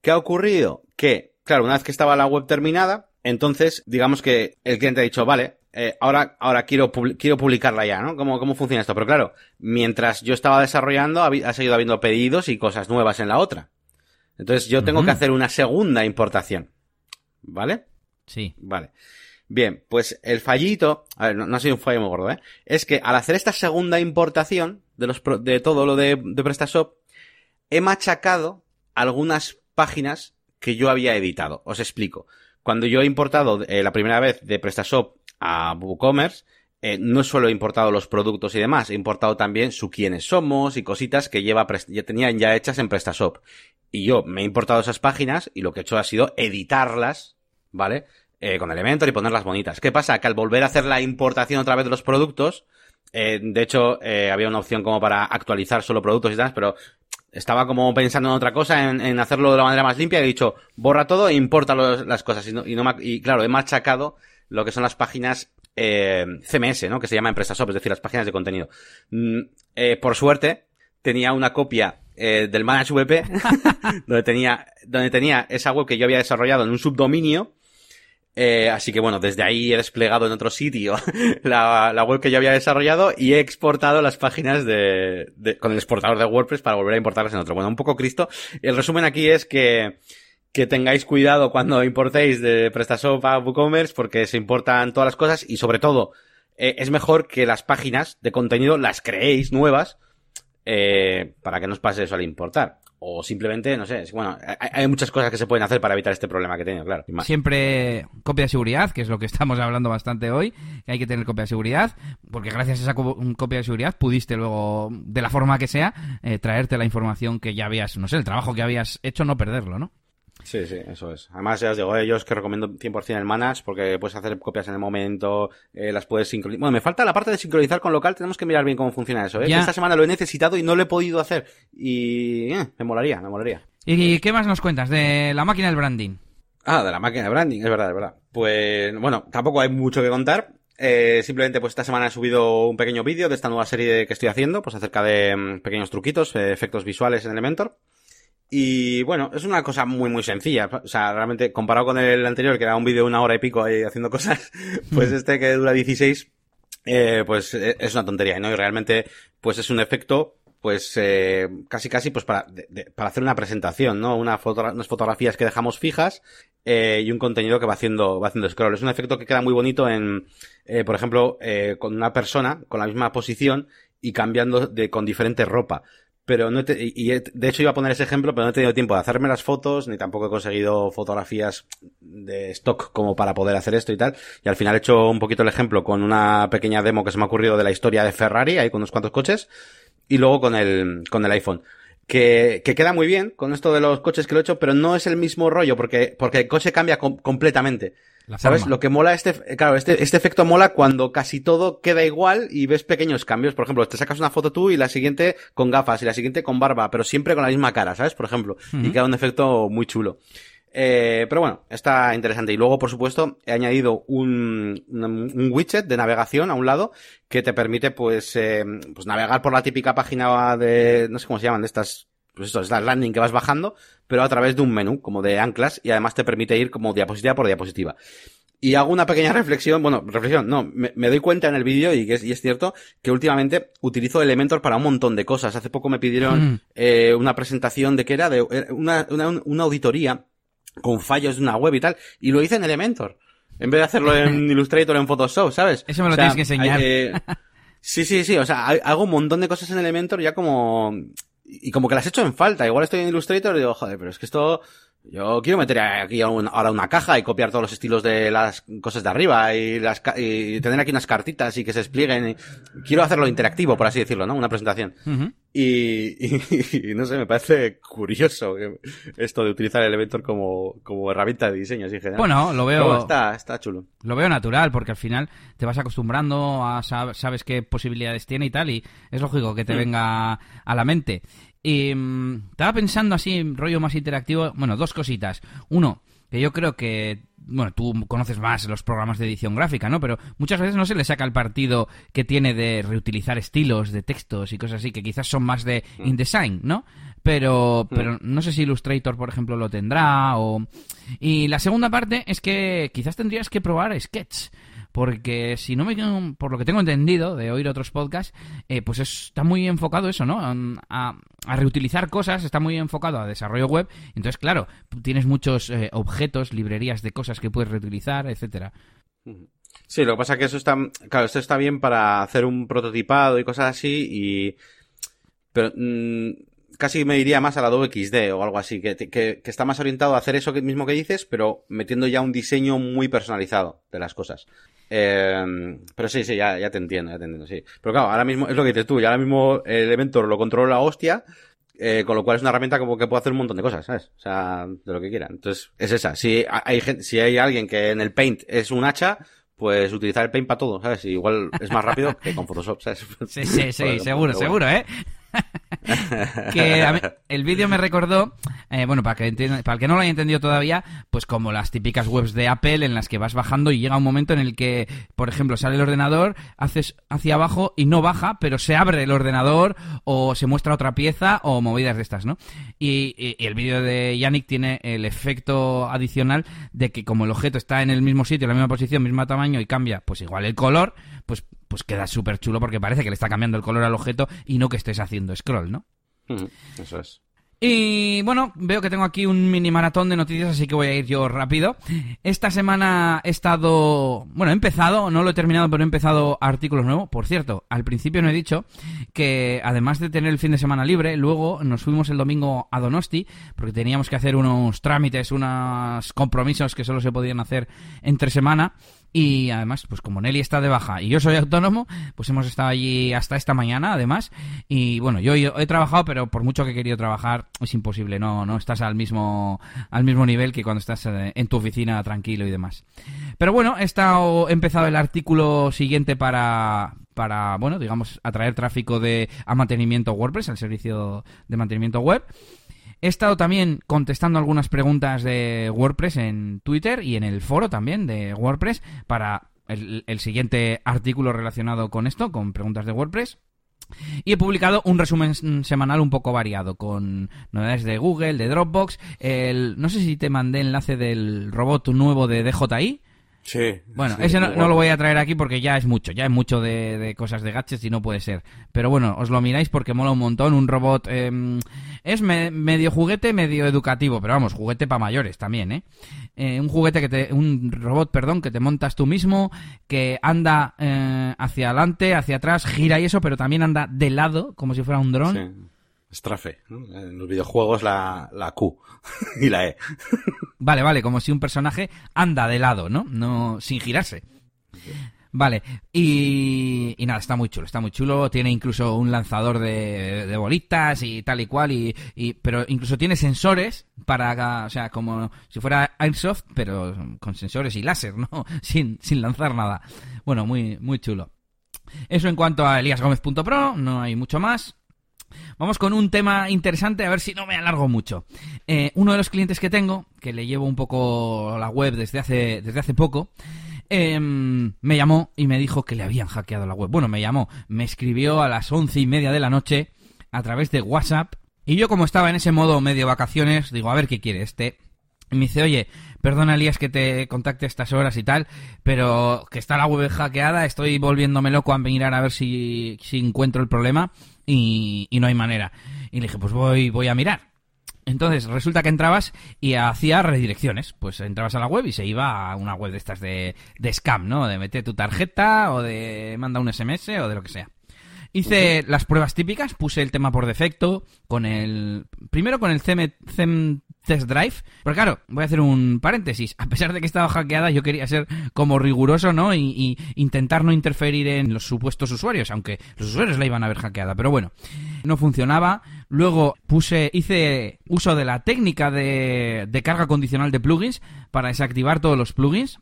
¿Qué ha ocurrido? Que, claro, una vez que estaba la web terminada, entonces, digamos que el cliente ha dicho, vale, eh, ahora, ahora quiero, quiero publicarla ya, ¿no? ¿Cómo, ¿Cómo funciona esto? Pero claro, mientras yo estaba desarrollando, ha, seguido habiendo pedidos y cosas nuevas en la otra. Entonces yo tengo que hacer una segunda importación. ¿Vale? Sí. Vale. Bien, pues el fallito, a ver, no, ha sido un fallo muy gordo, ¿eh? Es que al hacer esta segunda importación de los, de todo lo de, de PrestaShop, he machacado algunas páginas que yo había editado. Os explico. Cuando yo he importado eh, la primera vez de PrestaShop a WooCommerce, eh, no solo he importado los productos y demás, he importado también su quiénes somos y cositas que lleva ya tenían ya hechas en PrestaShop. Y yo me he importado esas páginas y lo que he hecho ha sido editarlas, ¿vale? Eh, con Elementor y ponerlas bonitas. ¿Qué pasa? Que al volver a hacer la importación otra vez de los productos, eh, de hecho, había una opción como para actualizar solo productos y tal, pero estaba como pensando en otra cosa, en, hacerlo de la manera más limpia, y he dicho, borra todo e importa las cosas. Y, no, y, no y, claro, he machacado lo que son las páginas eh, CMS, ¿no? Que se llama PrestaShop, es decir, las páginas de contenido. Mm, eh, por suerte, tenía una copia eh, del Manage VP, donde tenía, donde tenía esa web que yo había desarrollado en un subdominio, eh, así que bueno, desde ahí he desplegado en otro sitio la, la, web que yo había desarrollado y he exportado las páginas de, de, con el exportador de WordPress para volver a importarlas en otro. Bueno, un poco Cristo. El resumen aquí es que, que tengáis cuidado cuando importéis de PrestaShop a WooCommerce porque se importan todas las cosas y sobre todo eh, es mejor que las páginas de contenido las creéis nuevas eh, para que no os pase eso al importar o simplemente, no sé, bueno, hay, muchas cosas que se pueden hacer para evitar este problema que tengo, claro. Siempre copia de seguridad, que es lo que estamos hablando bastante hoy, que hay que tener copia de seguridad, porque gracias a esa copia de seguridad pudiste luego, de la forma que sea, eh, traerte la información que ya habías, no sé, el trabajo que habías hecho, no perderlo, ¿no? Sí, sí, eso es. Además, ya os digo, eh, yo es que recomiendo 100% el Manage porque puedes hacer copias en el momento, eh, las puedes sincronizar. Bueno, me falta la parte de sincronizar con local, tenemos que mirar bien cómo funciona eso. ¿eh? Esta semana lo he necesitado y no lo he podido hacer. Y eh, me molaría, me molaría. ¿Y qué más nos cuentas de la máquina del branding? Ah, de la máquina de branding, es verdad, es verdad. Pues bueno, tampoco hay mucho que contar. Eh, simplemente pues esta semana he subido un pequeño vídeo de esta nueva serie que estoy haciendo, pues acerca de mm, pequeños truquitos, efectos visuales en Elementor. Y bueno, es una cosa muy, muy sencilla. O sea, realmente, comparado con el anterior, que era un vídeo de una hora y pico ahí haciendo cosas, pues este que dura 16, eh, pues eh, es una tontería, ¿no? Y realmente, pues es un efecto, pues eh, casi, casi, pues para, para hacer una presentación, ¿no? Una foto, unas fotografías que dejamos fijas eh, y un contenido que va haciendo, va haciendo scroll. Es un efecto que queda muy bonito en, eh, por ejemplo, eh, con una persona con la misma posición y cambiando de, con diferente ropa pero no te, y de hecho iba a poner ese ejemplo, pero no he tenido tiempo de hacerme las fotos, ni tampoco he conseguido fotografías de stock como para poder hacer esto y tal. Y al final he hecho un poquito el ejemplo con una pequeña demo que se me ha ocurrido de la historia de Ferrari, ahí con unos cuantos coches, y luego con el, con el iPhone. Que, que queda muy bien con esto de los coches que lo he hecho, pero no es el mismo rollo, porque, porque el coche cambia completamente. ¿Sabes? Lo que mola este, claro, este, este efecto mola cuando casi todo queda igual y ves pequeños cambios. Por ejemplo, te sacas una foto tú y la siguiente con gafas y la siguiente con barba, pero siempre con la misma cara, ¿sabes? Por ejemplo. Y queda un efecto muy chulo. Eh, pero bueno, está interesante. Y luego, por supuesto, he añadido un, un, widget de navegación a un lado que te permite, pues, eh, pues navegar por la típica página de, no sé cómo se llaman, de estas, pues esto, es la landing que vas bajando, pero a través de un menú, como de anclas, y además te permite ir como diapositiva por diapositiva. Y hago una pequeña reflexión, bueno, reflexión, no, me, doy cuenta en el vídeo y, es, y es cierto que últimamente utilizo Elementor para un montón de cosas. Hace poco me pidieron mm. eh, una presentación de que era de una, una, una auditoría con fallos de una web y tal, y lo hice en Elementor. En vez de hacerlo en Illustrator o en Photoshop, ¿sabes? Eso me lo tienes que enseñar. sí, sí, sí, o sea, hago un montón de cosas en Elementor ya como... Y como que las he hecho en falta. Igual estoy en Illustrator y digo, joder, pero es que esto yo quiero meter aquí ahora una caja y copiar todos los estilos de las cosas de arriba y, las, y tener aquí unas cartitas y que se desplieguen. quiero hacerlo interactivo, por así decirlo, ¿no? Una presentación. y, y, no sé, me parece curioso esto de utilizar el Elementor como, como herramienta de diseño así general. Bueno, lo veo. está, está chulo. Lo veo natural porque al final te vas acostumbrando a sabes qué posibilidades tiene y tal y es lógico que te mm. venga a la mente. Y mm, estaba pensando así, rollo más interactivo, bueno, dos cositas. Uno, que yo creo que, bueno, tú conoces más los programas de edición gráfica, ¿no? Pero muchas veces no se le saca el partido que tiene de reutilizar estilos de textos y cosas así, que quizás son más de mm. InDesign, ¿no? Pero, mm. pero no sé si Illustrator, por ejemplo, lo tendrá o... Y la segunda parte es que quizás tendrías que probar Sketch porque si no me por lo que tengo entendido de oír otros podcasts, eh, pues está muy enfocado eso, ¿no? A, reutilizar cosas, está muy enfocado a desarrollo web, entonces claro, tienes muchos eh, objetos, librerías de cosas que puedes reutilizar, etcétera. Sí, lo que pasa es que eso está, claro, esto está bien para hacer un prototipado y cosas así y, pero mm, casi me diría más a la Adobe XD o algo así, que, que, que, está más orientado a hacer eso mismo que dices, pero metiendo ya un diseño muy personalizado de las cosas. Eh, pero sí, sí, ya, ya te entiendo, ya te entiendo, sí. Pero claro, ahora mismo es lo que dices tú, ya ahora mismo el evento lo controla la hostia, eh, con lo cual es una herramienta como que puede hacer un montón de cosas, ¿sabes? O sea, de lo que quiera. Entonces, es esa. Si hay gente, si hay alguien que en el Paint es un hacha, pues utilizar el Paint para todo, ¿sabes? igual es más rápido que con Photoshop, ¿sabes? Sí, sí, sí, seguro, seguro, ¿eh? que el vídeo me recordó, eh, bueno, para que, para el que no lo haya entendido todavía, pues como las típicas webs de Apple en las que vas bajando y llega un momento en el que, por ejemplo, sale el ordenador, haces hacia abajo y no baja, pero se abre el ordenador o se muestra otra pieza o movidas de estas, ¿no? Y, el vídeo de Yannick tiene el efecto adicional de que como el objeto está en el mismo sitio, en la misma posición, mismo tamaño y cambia, pues igual el color, pues pues queda súper chulo porque parece que le está cambiando el color al objeto y no que estés haciendo scroll, ¿no? eso es. Y bueno, veo que tengo aquí un mini maratón de noticias, así que voy a ir yo rápido. Esta semana he estado, bueno, he empezado, no lo he terminado, pero he empezado artículos nuevos. Por cierto, al principio no he dicho que además de tener el fin de semana libre, luego nos fuimos el domingo a Donosti, porque teníamos que hacer unos trámites, unos compromisos que solo se podían hacer entre semana. Y además, pues como Nelly está de baja y yo soy autónomo, pues hemos estado allí hasta esta mañana, además. Y bueno, yo, he trabajado, pero por mucho que he querido trabajar, es imposible. No, no estás al mismo, al mismo nivel que cuando estás eh, en tu oficina tranquilo y demás. Pero bueno, he, estado, empezado el artículo siguiente para, para, bueno, digamos, atraer tráfico de, a mantenimiento WordPress, al servicio de mantenimiento web. He estado también contestando algunas preguntas de WordPress en Twitter y en el foro también de WordPress para el, siguiente artículo relacionado con esto, con preguntas de WordPress. Y he publicado un resumen semanal un poco variado, con novedades de Google, de Dropbox, no sé si te mandé enlace del robot nuevo de DJI, Sí. Bueno, ese no, lo voy a traer aquí porque ya es mucho, ya es mucho de, cosas de gadgets y no puede ser. Pero bueno, os lo miráis porque mola un montón. Un robot em, es medio juguete, medio educativo, pero vamos, juguete para mayores también, ¿eh? ¿eh? Un juguete que te, un robot, perdón, que te montas tú mismo, que anda eh, hacia adelante, hacia atrás, gira y eso, pero también anda de lado, como si fuera un dron. Strafe, En los videojuegos la, la Q y la E. Vale, vale, como si un personaje anda de lado, ¿no? No, sin girarse. Vale, y, y, nada, está muy chulo, está muy chulo. Tiene incluso un lanzador de, de bolitas y tal y cual, y, y, pero incluso tiene sensores para, o sea, como si fuera Airsoft, pero con sensores y láser, ¿no? Sin, sin lanzar nada. Bueno, muy, muy chulo. Eso en cuanto a eliasgomez.pro, no hay mucho más. Vamos con un tema interesante, a ver si no me alargo mucho. Eh, uno de los clientes que tengo, que le llevo un poco la web desde hace, desde hace poco, em, me llamó y me dijo que le habían hackeado la web. Bueno, me llamó, me escribió a las once y media de la noche a través de WhatsApp. Y yo como estaba en ese modo medio vacaciones, digo, a ver qué quiere este. Y me dice, oye, perdona Elías que te contacte a estas horas y tal, pero que está la web hackeada, estoy volviéndome loco a mirar a ver si, si encuentro el problema y, y no hay manera. Y le dije, pues voy, voy a mirar. Entonces, resulta que entrabas y hacía redirecciones. Pues entrabas a la web y se iba a una web de estas de, de scam, ¿no? De meter tu tarjeta o de manda un SMS o de lo que sea. Hice las pruebas típicas, puse el tema por defecto, con el. Primero con el CM, CEM Test Drive. Porque claro, voy a hacer un paréntesis. A pesar de que estaba hackeada, yo quería ser como riguroso, ¿no? Y, intentar no interferir en los supuestos usuarios, aunque los usuarios la iban a ver hackeada. Pero bueno, no funcionaba. Luego puse, hice uso de la técnica de carga condicional de plugins para desactivar todos los plugins.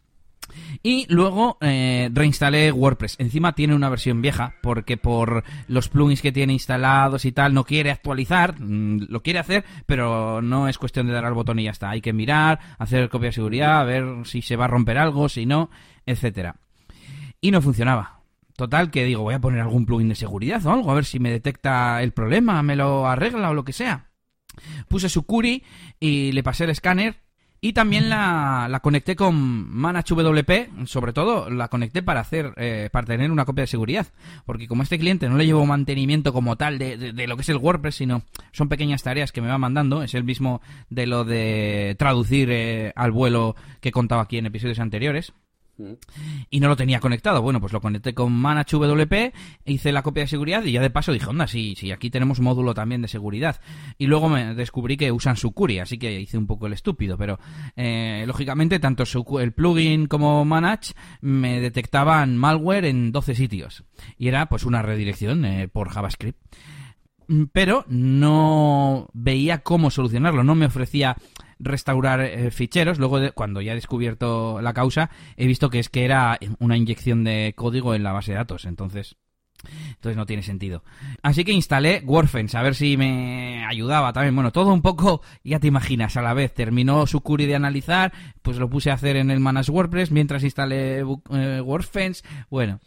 Y luego eh, reinstalé WordPress. Encima tiene una versión vieja porque por los plugins que tiene instalados y tal no quiere actualizar. mm, Lo quiere hacer, pero no es cuestión de dar al botón y ya está. Hay que mirar, hacer copia de seguridad, ver si se va a romper algo, si no, etcétera. Y no funcionaba. Total, que digo, voy a poner algún plugin de seguridad o algo, a ver si me detecta el problema, me lo arregla o lo que sea. Puse su query y le pasé el escáner y también la, conecté con ManageWP, sobre todo la conecté para hacer, eh, para tener una copia de seguridad. Porque como este cliente no le llevo mantenimiento como tal de, de- de lo que es el WordPress, sino son pequeñas tareas que me va mandando, es el mismo de lo de traducir eh, al vuelo que contaba aquí en episodios anteriores y no lo tenía conectado. Bueno, pues lo conecté con ManageWP, hice la copia de seguridad y ya de paso dije, onda, sí, sí, aquí tenemos módulo también de seguridad. Y luego me descubrí que usan Sucuri, así que hice un poco el estúpido, pero eh, lógicamente tanto el plugin como Manage me detectaban malware en 12 sitios. Y era pues una redirección eh, por JavaScript Mm, pero no veía cómo solucionarlo, no me ofrecía restaurar eh, ficheros. Luego, cuando ya he descubierto la causa, he visto que es que era una inyección de código en la base de datos. Entonces, entonces no tiene sentido. Así que instalé Wordfence, a ver si me ayudaba también. Bueno, todo un poco, ya te imaginas, a la vez. Terminó su query de analizar, pues lo puse a hacer en el Manage WordPress mientras instalé eh, Wordfence. Bueno,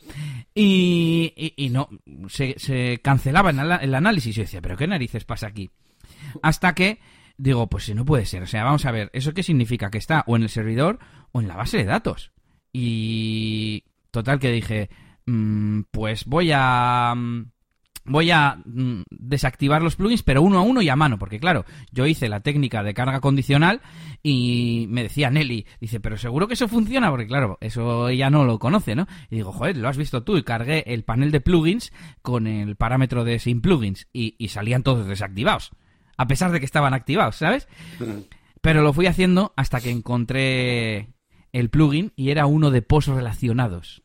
y, y- no, se, se cancelaba el análisis. Yo decía, ¿pero qué narices pasa aquí? Hasta que digo, pues no puede ser. O sea, vamos a ver, ¿eso qué significa? Que está o en el servidor o en la base de datos. Y total que dije, mm, pues voy a... mm, Voy a mm, desactivar los plugins, pero uno a uno y a mano, porque claro, yo hice la técnica de carga condicional y me decía Nelly, dice, pero seguro que eso funciona, porque claro, eso ella no lo conoce, ¿no? Y digo, joder, lo has visto tú, y cargué el panel de plugins con el parámetro de sin plugins y, y salían todos desactivados, a pesar de que estaban activados, ¿sabes? Pero lo fui haciendo hasta que encontré el plugin y era uno de post relacionados.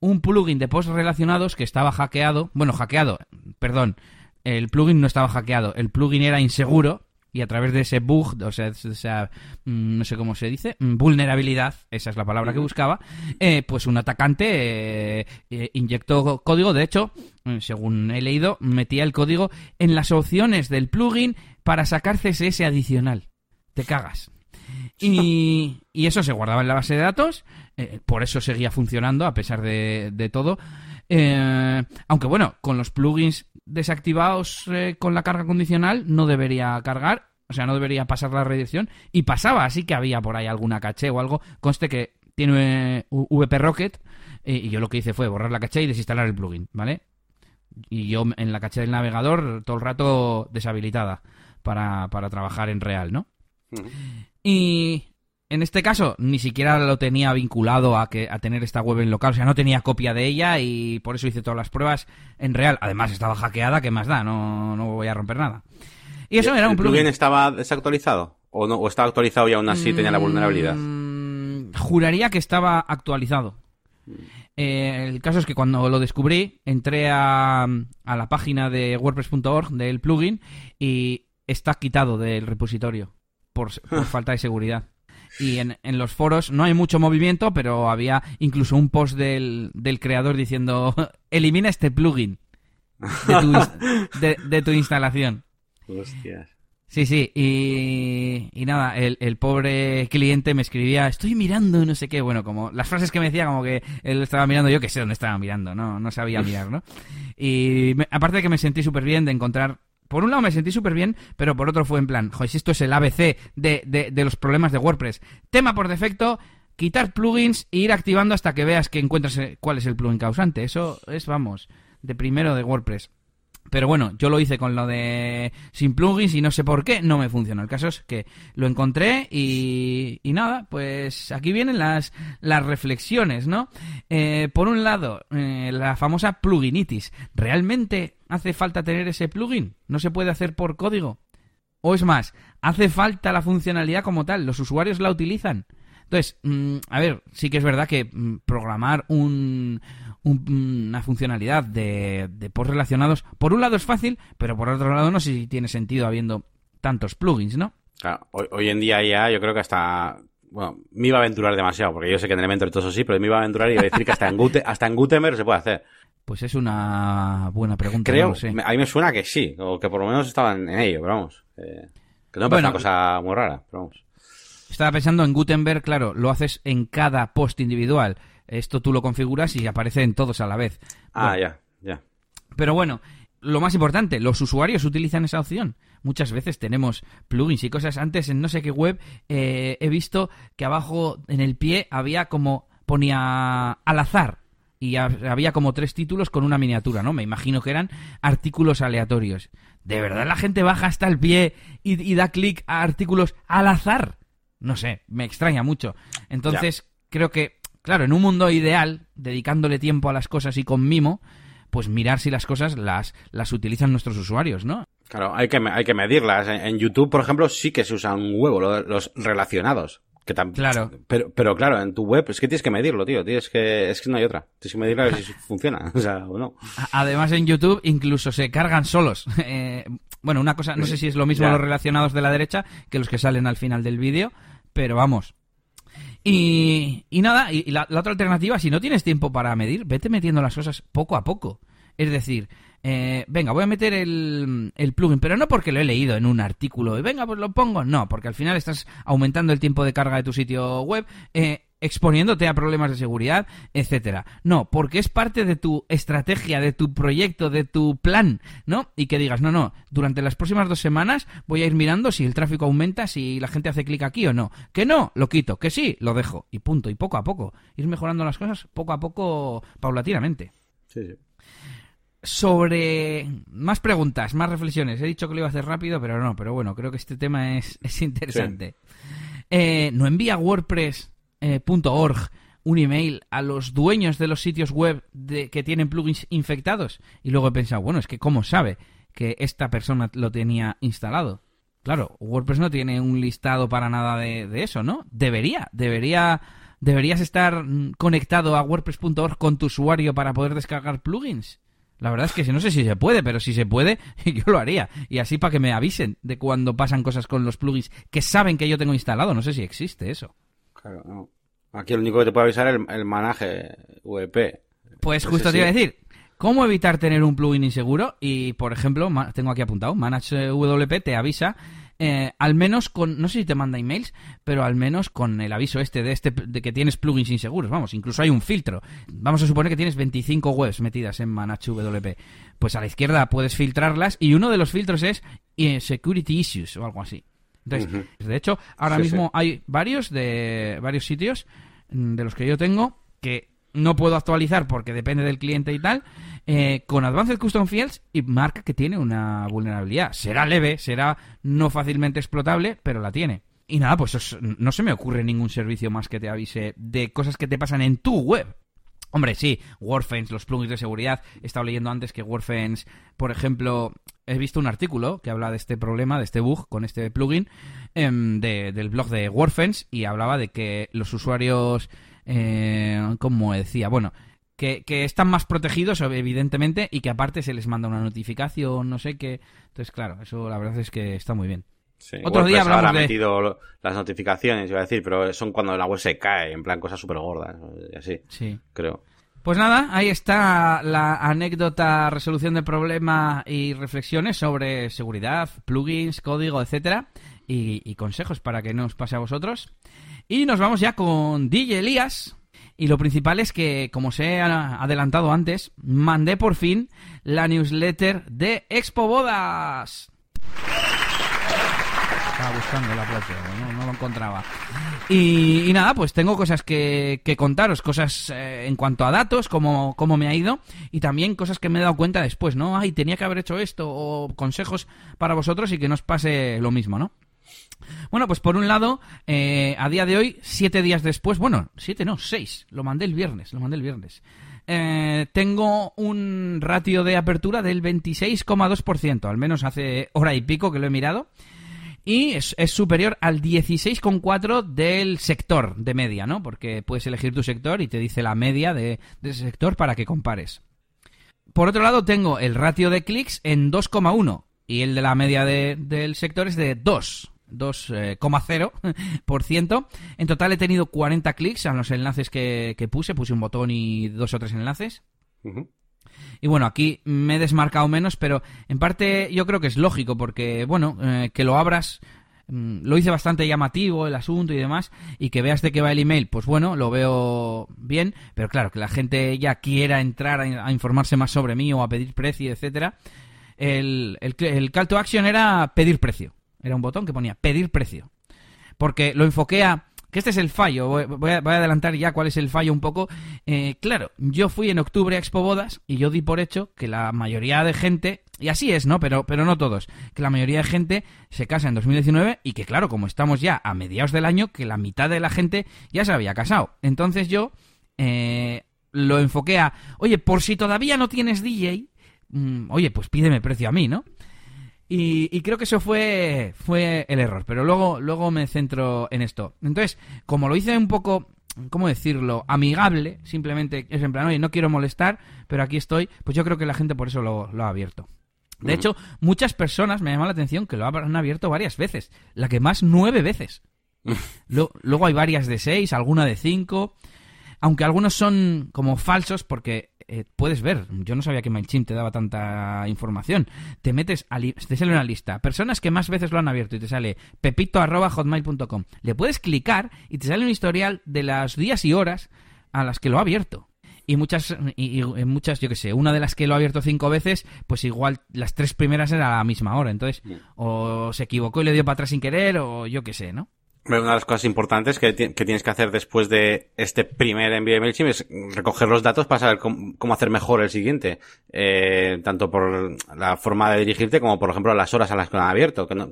Un plugin de post relacionados que estaba hackeado. Bueno, hackeado, perdón. El plugin no estaba hackeado. El plugin era inseguro y a través de ese bug, o sea, esa, mm, no sé cómo se dice, mm, vulnerabilidad, esa es la palabra que buscaba, eh, pues un atacante eh, eh, inyectó código. De hecho, eh, según he leído, metía el código en las opciones del plugin para sacar CSS adicional. Te cagas. Y, y eso se guardaba en la base de datos, eh, por eso seguía funcionando a pesar de, de todo. Eh, aunque bueno, con los plugins desactivados eh, con la carga condicional no debería cargar, o sea, no debería pasar la redirección. Y pasaba, así que había por ahí alguna caché o algo. Conste que tiene eh, VP Rocket eh, y yo lo que hice fue borrar la caché y desinstalar el plugin, ¿vale? Y yo en la caché del navegador todo el rato deshabilitada para, para trabajar en real, ¿no? Y en este caso ni siquiera lo tenía vinculado a que a tener esta web en local, o sea, no tenía copia de ella y por eso hice todas las pruebas en real. Además estaba hackeada, ¿qué más da? No, no voy a romper nada. Y eso era un ¿El plugin plugin. estaba desactualizado? ¿O, no, ¿O estaba actualizado y aún así tenía la vulnerabilidad? Mm, juraría que estaba actualizado. Eh, el caso es que cuando lo descubrí, entré a, a la página de WordPress.org del plugin y está quitado del repositorio por, por falta de seguridad. Y en, en los foros no hay mucho movimiento, pero había incluso un post del, del creador diciendo elimina este plugin. de tu, instalación. Hostias. Sí, sí, y, y nada, el, el, pobre cliente me escribía, estoy mirando no sé qué, bueno, como las frases que me decía, como que él estaba mirando, yo que sé dónde estaba mirando, no, no sabía mirar, ¿no? Y aparte de que me sentí súper bien de encontrar por un lado me sentí súper bien, pero por otro fue en plan, joder, si esto es el ABC de, de, de, los problemas de WordPress. Tema por defecto, quitar plugins e ir activando hasta que veas que encuentras cuál es el plugin causante. Eso es, vamos, de primero de WordPress. Pero bueno, yo lo hice con lo de sin plugins y no sé por qué, no me funcionó. El caso es que lo encontré y, y nada, pues aquí vienen las, las reflexiones, ¿no? Eh, por un lado, eh, la famosa pluginitis. ¿Realmente hace falta tener ese plugin? ¿No se puede hacer por código? O es más, ¿hace falta la funcionalidad como tal? ¿Los usuarios la utilizan? Entonces, mm, a ver, sí que es verdad que mm, programar un, una funcionalidad de, de post relacionados, por un lado es fácil, pero por otro lado no sé si tiene sentido habiendo tantos plugins, ¿no? Claro, hoy, en día ya yo creo que hasta bueno, me iba a aventurar demasiado, porque yo sé que en Elementor todo eso sí, pero me iba a aventurar y iba a decir que hasta en, hasta en Gutenberg se puede hacer. Pues es una buena pregunta. Creo, a mí me suena que sí, o que por lo menos estaban en ello, pero vamos. Eh, que no me parece una cosa muy rara, pero vamos. Estaba pensando en Gutenberg, claro, lo haces en cada post individual. Esto tú lo configuras y aparece en todos a la vez. Ah, ya, ya. Pero bueno, lo más importante, los usuarios utilizan esa opción. Muchas veces tenemos plugins y cosas. Antes en no sé qué web eh, he visto que abajo en el pie había como ponía al azar y había como tres títulos con una miniatura, ¿no? Me imagino que eran artículos aleatorios. ¿De verdad la gente baja hasta el pie y, da clic a artículos al azar? No sé, me extraña mucho. Entonces, creo que Claro, en un mundo ideal, dedicándole tiempo a las cosas y con mimo, pues mirar si las cosas las, las utilizan nuestros usuarios, ¿no? Claro, hay que, hay que medirlas. En, YouTube, por ejemplo, sí que se usan un huevo los relacionados. Que claro. Pero, pero claro, en tu web es que tienes que medirlo, tío. Tienes que, es que no hay otra. Tienes que medirla a ver si funciona. O sea, o no. Además, en YouTube incluso se cargan solos. Eh, bueno, una cosa, no sé si es lo mismo los relacionados de la derecha que los que salen al final del vídeo, pero vamos, y, y nada, y, la, otra alternativa, si no tienes tiempo para medir, vete metiendo las cosas poco a poco. Es decir, eh, venga, voy a meter el, el, plugin, pero no porque lo he leído en un artículo y venga, pues lo pongo. No, porque al final estás aumentando el tiempo de carga de tu sitio web. Eh, exponiéndote a problemas de seguridad, etcétera. No, porque es parte de tu estrategia, de tu proyecto, de tu plan, ¿no? Y que digas, no, no, durante las próximas dos semanas voy a ir mirando si el tráfico aumenta, si la gente hace clic aquí o no. Que no, lo quito, que sí, lo dejo. Y punto, y poco a poco. Ir mejorando las cosas poco a poco, paulatinamente. Sí, sí. Sobre más preguntas, más reflexiones. He dicho que lo iba a hacer rápido, pero no, pero bueno, creo que este tema es, es interesante. Eh, ¿No envía WordPress eh, .org un email a los dueños de los sitios web de, que tienen plugins infectados. Y luego he pensado, bueno, es que ¿cómo sabe que esta persona lo tenía instalado? Claro, WordPress no tiene un listado para nada de, de eso, ¿no? Debería, debería, deberías estar mm, conectado a WordPress.org con tu usuario para poder descargar plugins. La verdad es que no sé si se puede, pero si se puede, yo lo haría. Y así para que me avisen de cuando pasan cosas con los plugins que saben que yo tengo instalado. No sé si existe eso. Claro, no. Aquí lo único que te puede avisar es el, el manaje VP. Pues justo te iba a decir, ¿cómo evitar tener un plugin inseguro? Y, por ejemplo, tengo aquí apuntado, Manage WP te avisa, eh, al menos con, no sé si te manda emails, pero al menos con el aviso este de, este de que tienes plugins inseguros. Vamos, incluso hay un filtro. Vamos a suponer que tienes 25 webs metidas en Manage WP. Pues a la izquierda puedes filtrarlas y uno de los filtros es eh, Security Issues o algo así. Entonces, de hecho, ahora mismo hay varios de varios sitios mm, de los que yo tengo que no puedo actualizar porque depende del cliente y tal, eh, con Advanced Custom Fields y marca que tiene una vulnerabilidad. Será leve, será no fácilmente explotable, pero la tiene. Y nada, pues no se me ocurre ningún servicio más que te avise de cosas que te pasan en tu web. Hombre, sí, Warfence, los plugins de seguridad. He estado leyendo antes que Warfence, por ejemplo, he visto un artículo que habla de este problema, de este bug con este plugin em, del blog de Warfence y hablaba de que los usuarios, eh, como decía, bueno, que, están más protegidos, evidentemente, y que aparte se les manda una notificación, no sé qué. Entonces, claro, eso la verdad es que está muy bien. Otro día hablamos de... metido las notificaciones, iba a decir, pero son cuando la web se cae, en plan cosas súper gordas, así. Sí. Creo. Pues nada, ahí está la anécdota, resolución del problema y reflexiones sobre seguridad, plugins, código, etcétera, y, consejos para que no os pase a vosotros. Y nos vamos ya con DJ Elías. Y lo principal es que, como os he adelantado antes, mandé por fin la newsletter de Expo Bodas. Estaba buscando el aplauso, no, encontraba. Y, nada, pues tengo cosas que, contaros, cosas eh, en cuanto a datos, cómo, cómo me ha ido, y también cosas que me he dado cuenta después, ¿no? Ay, tenía que haber hecho esto, o consejos para vosotros y que no os pase lo mismo, ¿no? Bueno, pues por un lado, eh, a día de hoy, siete días después, bueno, siete no, seis, lo mandé el viernes, lo mandé el viernes. Eh, tengo un ratio de apertura del 26,2%, al menos hace hora y pico que lo he mirado y es, superior al 16,4 del sector de media, ¿no? Porque puedes elegir tu sector y te dice la media de, ese sector para que compares. Por otro lado, tengo el ratio de clics en 2,1 y el de la media del sector es de 2. 2,0%. En total he tenido 40 clics a los enlaces que, puse. Puse un botón y dos o tres enlaces. Y bueno, aquí me he desmarcado menos, pero en parte yo creo que es lógico, porque bueno, eh, que lo abras mm, lo hice bastante llamativo el asunto y demás, y que veas de qué va el email, pues bueno, lo veo bien, pero claro, que la gente ya quiera entrar a, informarse más sobre mí o a pedir precio, etcétera. El, el, el, call to action era pedir precio. Era un botón que ponía pedir precio. Porque lo enfoqué a que este es el fallo. Voy, a, adelantar ya cuál es el fallo un poco. Eh, claro, yo fui en octubre a Expo Bodas y yo di por hecho que la mayoría de gente, y así es, ¿no? Pero, pero no todos, que la mayoría de gente se casa en 2019 y que, claro, como estamos ya a mediados del año, que la mitad de la gente ya se había casado. Entonces yo eh, lo enfoqué a, oye, por si todavía no tienes DJ, mm, oye, pues pídeme precio a mí, ¿no? Y, creo que eso fue, fue el error, pero luego, luego me centro en esto. Entonces, como lo hice un poco, ¿cómo decirlo? Amigable, simplemente es en plan, oye, no quiero molestar, pero aquí estoy, pues yo creo que la gente por eso lo, ha abierto. De hecho, muchas personas me llaman la atención que lo han abierto varias veces. La que más, nueve veces. luego hay varias de seis, alguna de cinco. Aunque algunos son como falsos porque eh, puedes ver, yo no sabía que MailChimp te daba tanta información. Te metes, a te sale una lista, personas que más veces lo han abierto y te sale pepito.hotmail.com. Le puedes clicar y te sale un historial de los días y horas a las que lo ha abierto. Y muchas, y, muchas, yo que sé, una de las que lo ha abierto cinco veces, pues igual las tres primeras era a la misma hora. Entonces, o se equivocó y le dio para atrás sin querer, o yo que sé, ¿no? Una de las cosas importantes que, tienes que hacer después de este primer envío de MailChimp es recoger los datos para saber cómo, hacer mejor el siguiente. Eh, tanto por la forma de dirigirte como, por ejemplo, las horas a las que lo han abierto. Que no,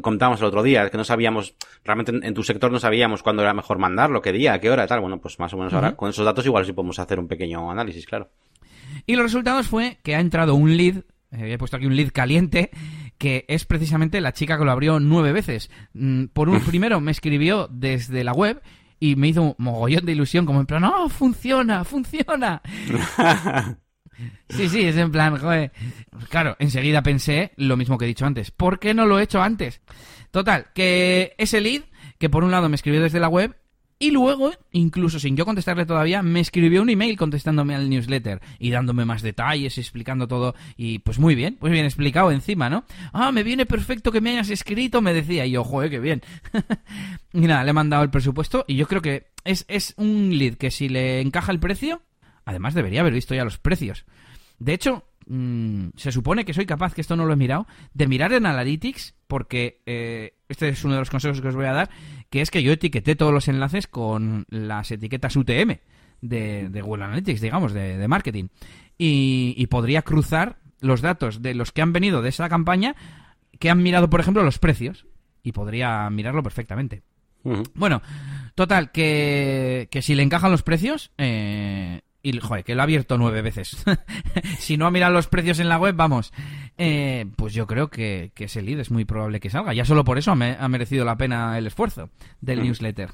contamos el otro día que no sabíamos, realmente en, tu sector no sabíamos cuándo era mejor mandarlo, qué día, qué hora, tal. Bueno, pues más o menos ahora con esos datos igual sí podemos hacer un pequeño análisis, claro. Y los resultados fue que ha entrado un lead, eh, he puesto aquí un lead caliente, que es precisamente la chica que lo abrió nueve veces. Mm, por un primero me escribió desde la web y me hizo un mogollón de ilusión, como en plan, ¡no! ¡Funciona! ¡Funciona! Sí, sí, es en plan, joder. Claro, enseguida pensé lo mismo que he dicho antes. ¿Por qué no lo he hecho antes? Total, que ese lead, que por un lado me escribió desde la web y luego, incluso sin yo contestarle todavía, me escribió un email contestándome al newsletter y dándome más detalles, explicando todo. Y pues muy bien, pues bien explicado encima, ¿no? Ah, me viene perfecto que me hayas escrito, me decía. Y yo, joder, qué bien. y nada, le he mandado el presupuesto y yo creo que es, es un lead que si le encaja el precio, además debería haber visto ya los precios. De hecho, mm, se supone que soy capaz, que esto no lo he mirado, de mirar en Analytics, porque eh, este es uno de los consejos que os voy a dar, que es que yo etiqueté todos los enlaces con las etiquetas UTM de, Google Analytics, digamos, de, marketing. Y, podría cruzar los datos de los que han venido de esa campaña, que han mirado, por ejemplo, los precios. Y podría mirarlo perfectamente. Bueno, total, que, que si le encajan los precios, eh, y, joder, que lo ha abierto nueve veces. si no ha mirado los precios en la web, vamos. Eh, pues yo creo que, ese lead es muy probable que salga. Ya solo por eso ha, merecido la pena el esfuerzo del mm. newsletter.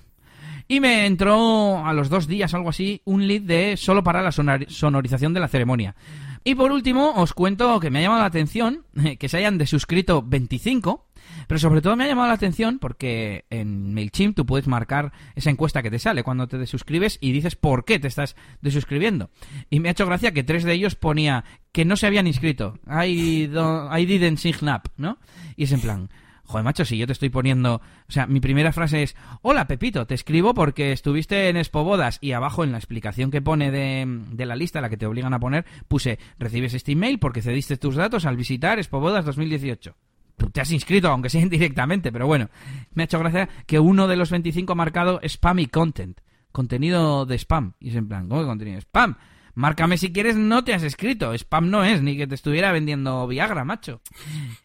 Y me entró a los dos días, algo así, un lead de solo para la sonorización de la ceremonia. Y por último, os cuento que me ha llamado la atención que se hayan desuscrito 25 Pero sobre todo me ha llamado la atención porque en MailChimp tú puedes marcar esa encuesta que te sale cuando te desuscribes y dices por qué te estás desuscribiendo. Y me ha hecho gracia que tres de ellos ponía que no se habían inscrito. I, I didn't sign up, ¿no? Y es en plan, Joder, macho, si yo te estoy poniendo. O sea, mi primera frase es: Hola, Pepito, te escribo porque estuviste en Expo Bodas. Y abajo en la explicación que pone de, de la lista, la que te obligan a poner, puse: Recibes este email porque cediste tus datos al visitar Expo Bodas 2018 tú te has inscrito, aunque sea indirectamente, pero bueno, me ha hecho gracia que uno de los 25 ha marcado spam y content, contenido de spam. Y es en plan, ¿cómo que contenido de spam? Márcame si quieres, no te has escrito. Spam no es, ni que te estuviera vendiendo Viagra, macho.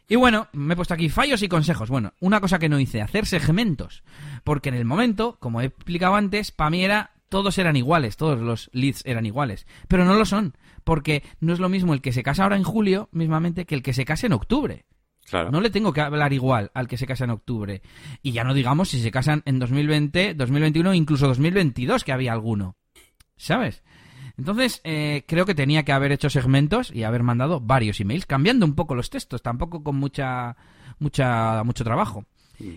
Y bueno, me he puesto aquí fallos y consejos. Bueno, una cosa que no hice, hacer segmentos. Porque en el momento, como he explicado antes, para era todos eran iguales, todos los leads eran iguales. Pero no lo son, porque no es lo mismo el que se casa ahora en julio, mismamente, que el que se case en octubre. Claro. No le tengo que hablar igual al que se casa en octubre. Y ya no digamos si se casan en 2020, 2021, incluso 2022, que había alguno. ¿Sabes? Entonces, eh, creo que tenía que haber hecho segmentos y haber mandado varios emails, cambiando un poco los textos, tampoco con mucha, mucha, mucho trabajo.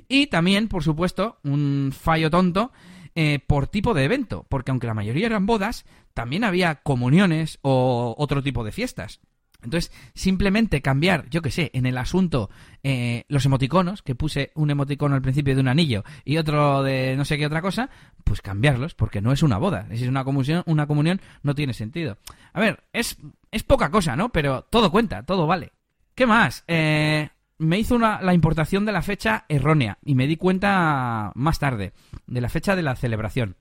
Y también, por supuesto, un fallo tonto eh, por tipo de evento, porque aunque la mayoría eran bodas, también había comuniones o otro tipo de fiestas. Entonces, simplemente cambiar, yo que sé, en el asunto eh, los emoticonos, que puse un emoticono al principio de un anillo y otro de no sé qué otra cosa, pues cambiarlos, porque no es una boda. Si es una comunión, una comunión no tiene sentido. A ver, es, es poca cosa, ¿no? Pero todo cuenta, todo vale. ¿Qué más? Eh, me hizo una, la importación de la fecha errónea y me di cuenta más tarde, de la fecha de la celebración.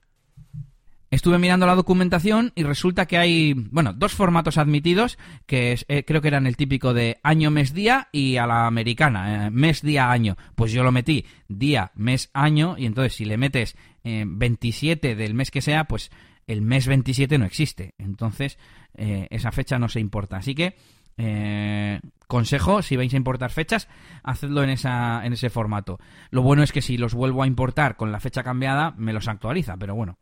Estuve mirando la documentación y resulta que hay, bueno, dos formatos admitidos, que eh, creo que eran el típico de año, mes, día y a la americana, eh, mes, día, año. Pues yo lo metí día, mes, año y entonces si le metes 27 eh, del mes que sea, pues el mes 27 no existe. Entonces esa fecha no se importa. Así que consejo, si vais a importar fechas, hacedlo en, esa, en ese formato. Lo bueno es que si los vuelvo a importar con la fecha cambiada, me los actualiza, pero bueno,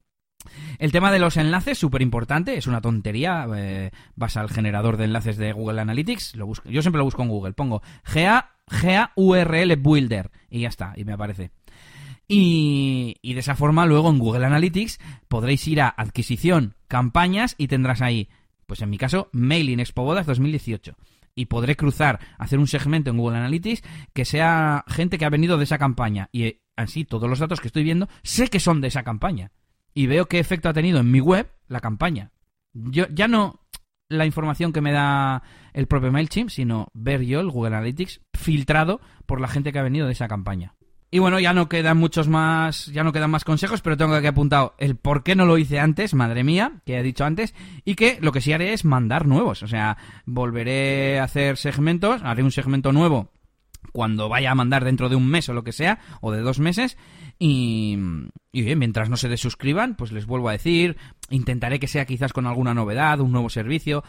el tema de los enlaces, súper importante, es una tontería. Eh, vas al generador de enlaces de Google Analytics, yo siempre lo busco en Google, pongo GA, GA URL Builder y ya está, y me aparece. Y, y, de esa forma luego en Google Analytics podréis ir a adquisición, campañas y tendrás ahí, pues en mi caso, Mailing Expo Bodas 2018. Y podré cruzar, hacer un segmento en Google Analytics que sea gente que ha venido de esa campaña. Y así todos los datos que estoy viendo sé que son de esa campaña y veo qué efecto ha tenido en mi web la campaña. Yo ya no la información que me da el propio MailChimp, sino ver yo el Google Analytics filtrado por la gente que ha venido de esa campaña. Y bueno, ya no quedan muchos más, ya no quedan más consejos, pero tengo aquí apuntado el por qué no lo hice antes, madre mía, que he dicho antes, y que lo que sí haré es mandar nuevos, o sea, volveré a hacer segmentos, haré un segmento nuevo cuando vaya a mandar dentro de un mes o lo que sea, o de dos meses, y, y mientras no se desuscriban, pues les vuelvo a decir, intentaré que sea quizás con alguna novedad, un nuevo servicio,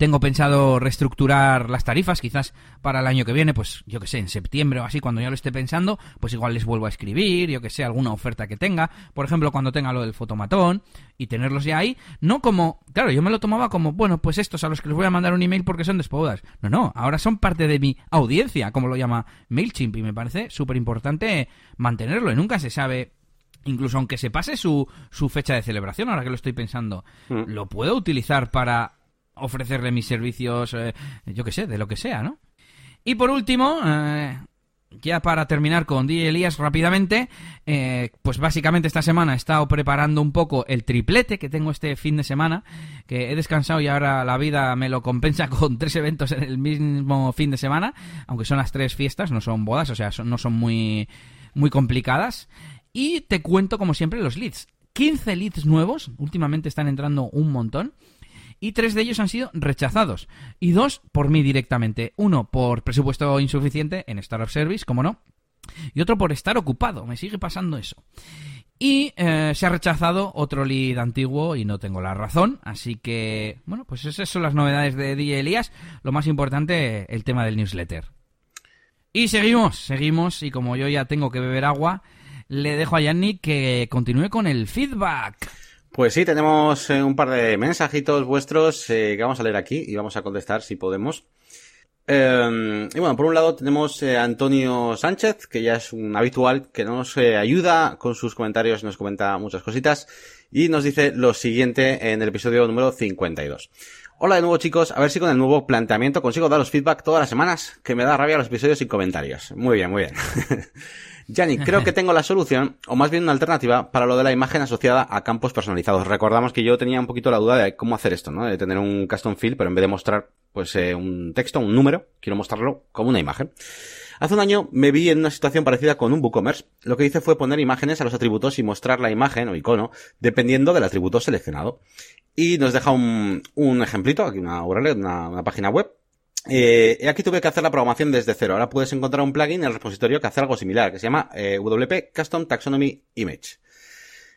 tengo pensado reestructurar las tarifas, quizás para el año que viene, pues yo que sé, en septiembre o así, cuando ya lo esté pensando, pues igual les vuelvo a escribir, yo que sé, alguna oferta que tenga, por ejemplo, cuando tenga lo del fotomatón y tenerlos ya ahí, no como, claro, yo me lo tomaba como, bueno, pues estos a los que les voy a mandar un email porque son despodas. No, no, ahora son parte de mi audiencia, como lo llama MailChimp, y me parece súper importante mantenerlo, y nunca se sabe incluso aunque se pase su, su fecha de celebración, ahora que lo estoy pensando, mm. lo puedo utilizar para ofrecerle mis servicios, eh, yo que sé, de lo que sea, ¿no? Y por último, eh, ya para terminar con DJ Elías rápidamente, eh, pues básicamente esta semana he estado preparando un poco el triplete que tengo este fin de semana, que he descansado y ahora la vida me lo compensa con tres eventos en el mismo fin de semana, aunque son las tres fiestas, no son bodas, o sea, no son muy, muy complicadas. Y te cuento como siempre los leads. 15 leads nuevos, últimamente están entrando un montón y tres de ellos han sido rechazados. Y dos por mí directamente. Uno por presupuesto insuficiente en Startup Service, como no. Y otro por estar ocupado. Me sigue pasando eso. Y eh, se ha rechazado otro lead antiguo y no tengo la razón. Así que, bueno, pues esas son las novedades de DJ Elías. Lo más importante, el tema del newsletter. Y seguimos, seguimos. Y como yo ya tengo que beber agua, le dejo a Yannick que continúe con el feedback. Pues sí, tenemos eh, un par de mensajitos vuestros eh, que vamos a leer aquí y vamos a contestar si podemos. Eh, y bueno, por un lado tenemos a Antonio Sánchez, que ya es un habitual, que nos ayuda con sus comentarios, nos comenta muchas cositas y nos dice lo siguiente en el episodio número 52. Hola de nuevo chicos, a ver si con el nuevo planteamiento consigo daros feedback todas las semanas, que me da rabia los episodios sin comentarios. Muy bien, muy bien. Yanni, creo que tengo la solución, o más bien una alternativa, para lo de la imagen asociada a campos personalizados. Recordamos que yo tenía un poquito la duda de cómo hacer esto, ¿no? De tener un custom field, pero en vez de mostrar, pues, eh, un texto, un número, quiero mostrarlo como una imagen. Hace un año me vi en una situación parecida con un WooCommerce. Lo que hice fue poner imágenes a los atributos y mostrar la imagen o icono dependiendo del atributo seleccionado. Y nos deja un, ejemplito, aquí una URL, una, una página web. Eh, aquí tuve que hacer la programación desde cero. Ahora puedes encontrar un plugin en el repositorio que hace algo similar, que se llama eh, WP Custom Taxonomy Image.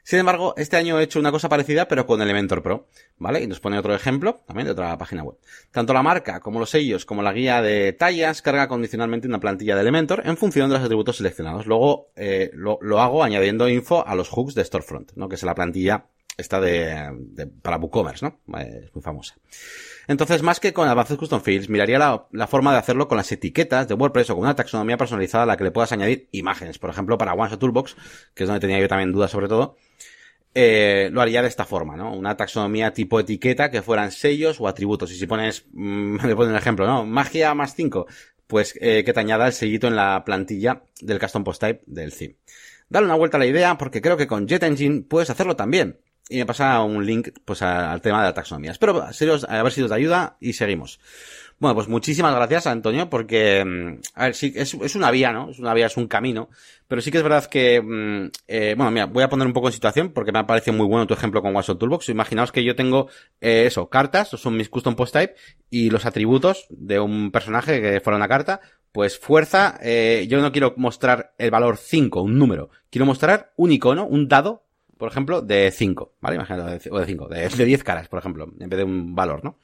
Sin embargo, este año he hecho una cosa parecida, pero con Elementor Pro, ¿vale? Y nos pone otro ejemplo, también de otra página web. Tanto la marca, como los sellos, como la guía de tallas, carga condicionalmente una plantilla de Elementor en función de los atributos seleccionados. Luego, eh, lo, lo, hago añadiendo info a los hooks de Storefront, ¿no? Que es la plantilla esta de, de para WooCommerce, ¿no? Es muy famosa. Entonces, más que con Advanced Custom Fields, miraría la, la, forma de hacerlo con las etiquetas de WordPress o con una taxonomía personalizada a la que le puedas añadir imágenes. Por ejemplo, para OneShot Toolbox, que es donde tenía yo también dudas sobre todo, eh, lo haría de esta forma, ¿no? Una taxonomía tipo etiqueta que fueran sellos o atributos. Y si pones, mmm, me ponen un ejemplo, ¿no? Magia más 5, pues eh, que te añada el sellito en la plantilla del custom post type del theme. Dale una vuelta a la idea porque creo que con JetEngine puedes hacerlo también. Y me pasa un link pues al tema de la taxonomía. Espero seros, a ver si os ayuda y seguimos. Bueno, pues muchísimas gracias, Antonio, porque, mm, a ver, sí, es, es, una vía, ¿no? Es una vía, es un camino, pero sí que es verdad que, mm, eh, bueno, mira, voy a poner un poco en situación porque me ha parecido muy bueno tu ejemplo con WhatsApp Toolbox. Imaginaos que yo tengo, eh, eso, cartas, son mis custom post type, y los atributos de un personaje que fuera una carta, pues fuerza, eh, yo no quiero mostrar el valor 5, un número, quiero mostrar un icono, un dado, por ejemplo, de 5, ¿vale? Imagínate, o de 5, de 10 caras, por ejemplo, en vez de un valor, ¿no?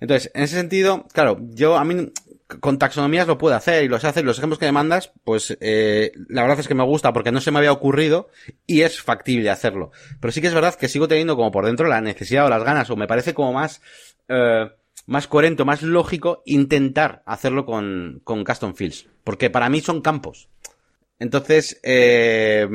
Entonces, en ese sentido, claro, yo a mí con taxonomías lo puedo hacer y los haces, los ejemplos que me mandas, pues eh, la verdad es que me gusta porque no se me había ocurrido y es factible hacerlo. Pero sí que es verdad que sigo teniendo como por dentro la necesidad o las ganas o me parece como más eh, más coherente, más lógico intentar hacerlo con, con custom fields, porque para mí son campos. Entonces, eh,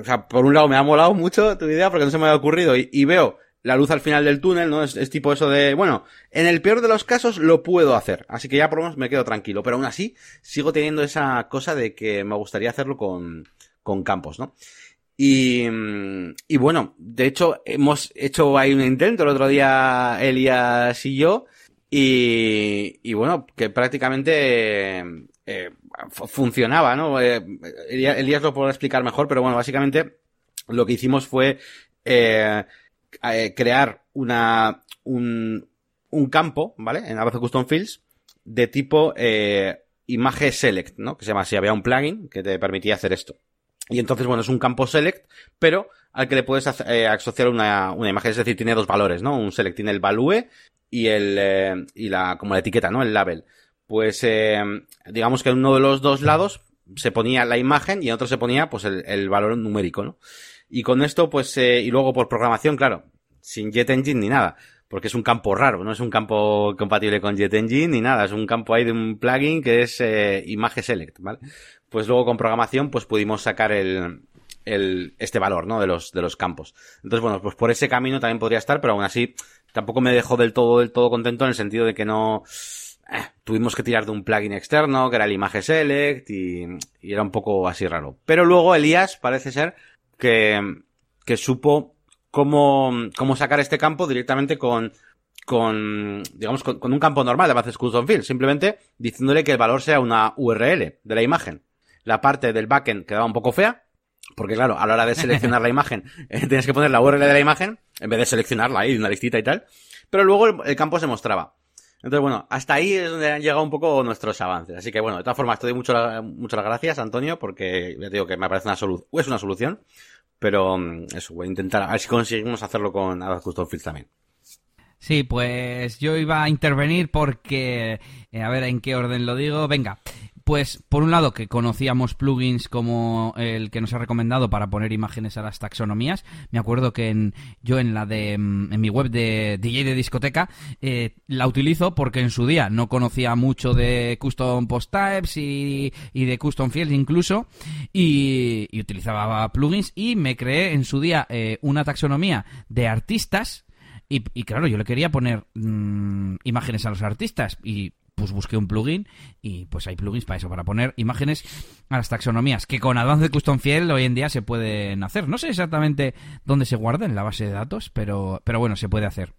o sea, por un lado me ha molado mucho tu idea porque no se me había ocurrido y, y veo la luz al final del túnel, ¿no? Es, tipo eso de, bueno, en el peor de los casos lo puedo hacer, así que ya por lo menos me quedo tranquilo, pero aún así sigo teniendo esa cosa de que me gustaría hacerlo con, con campos, ¿no? Y, y bueno, de hecho hemos hecho ahí un intento el otro día Elias y yo, y, y bueno, que prácticamente eh, funcionaba, ¿no? Eh, Elías lo podrá explicar mejor, pero bueno, básicamente lo que hicimos fue, eh, eh, crear una, un, un campo, ¿vale? En Abajo Custom Fields de tipo eh, imagen select, ¿no? Que se llama así, había un plugin que te permitía hacer esto. Y entonces, bueno, es un campo select, pero al que le puedes eh, asociar una, una imagen, es decir, tiene dos valores, ¿no? Un select tiene el value y el, eh, y la, como la etiqueta, ¿no? El label. Pues, eh, digamos que en uno de los dos lados se ponía la imagen y en otro se ponía, pues, el valor numérico, ¿no? Y con esto, pues, eh, y luego por programación, claro, sin JetEngine ni nada, porque es un campo raro, no es un campo compatible con JetEngine ni nada, es un campo ahí de un plugin que es eh, Image Select, ¿vale? Pues luego con programación, pues pudimos sacar el, el, este valor, ¿no? De los, de los campos. Entonces, bueno, pues por ese camino también podría estar, pero aún así, tampoco me dejó del todo, del todo contento en el sentido de que no, eh, tuvimos que tirar de un plugin externo, que era el Image Select, y, y era un poco así raro. Pero luego Elías parece ser que, que supo cómo, cómo sacar este campo directamente con, con, digamos, con, con un campo normal de Bases Custom Field, simplemente diciéndole que el valor sea una URL de la imagen. La parte del backend quedaba un poco fea, porque claro, a la hora de seleccionar la imagen, eh, tienes que poner la URL de la imagen, en vez de seleccionarla ahí de una listita y tal. Pero luego el, el, campo se mostraba. Entonces, bueno, hasta ahí es donde han llegado un poco nuestros avances. Así que bueno, de todas formas, te doy mucho, muchas gracias, Antonio, porque ya te digo que me parece una solución, es una solución. Pero eso, voy a intentar, a ver si conseguimos hacerlo con Adobe Custom Fields también. Sí, pues yo iba a intervenir porque, eh, a ver en qué orden lo digo. Venga, Pues, por un lado, que conocíamos plugins como el que nos ha recomendado para poner imágenes a las taxonomías. Me acuerdo que en, yo en la de mm, en mi web de DJ de discoteca eh, la utilizo porque en su día no conocía mucho de custom post types y, de custom fields incluso y, utilizaba plugins y me creé en su día eh, una taxonomía de artistas y, claro, yo le quería poner mm, imágenes a los artistas y pues busqué un plugin y pues hay plugins para eso, para poner imágenes a las taxonomías, que con Advanced Custom Field hoy en día se pueden hacer. No sé exactamente dónde se guarda en la base de datos, pero, pero bueno, se puede hacer.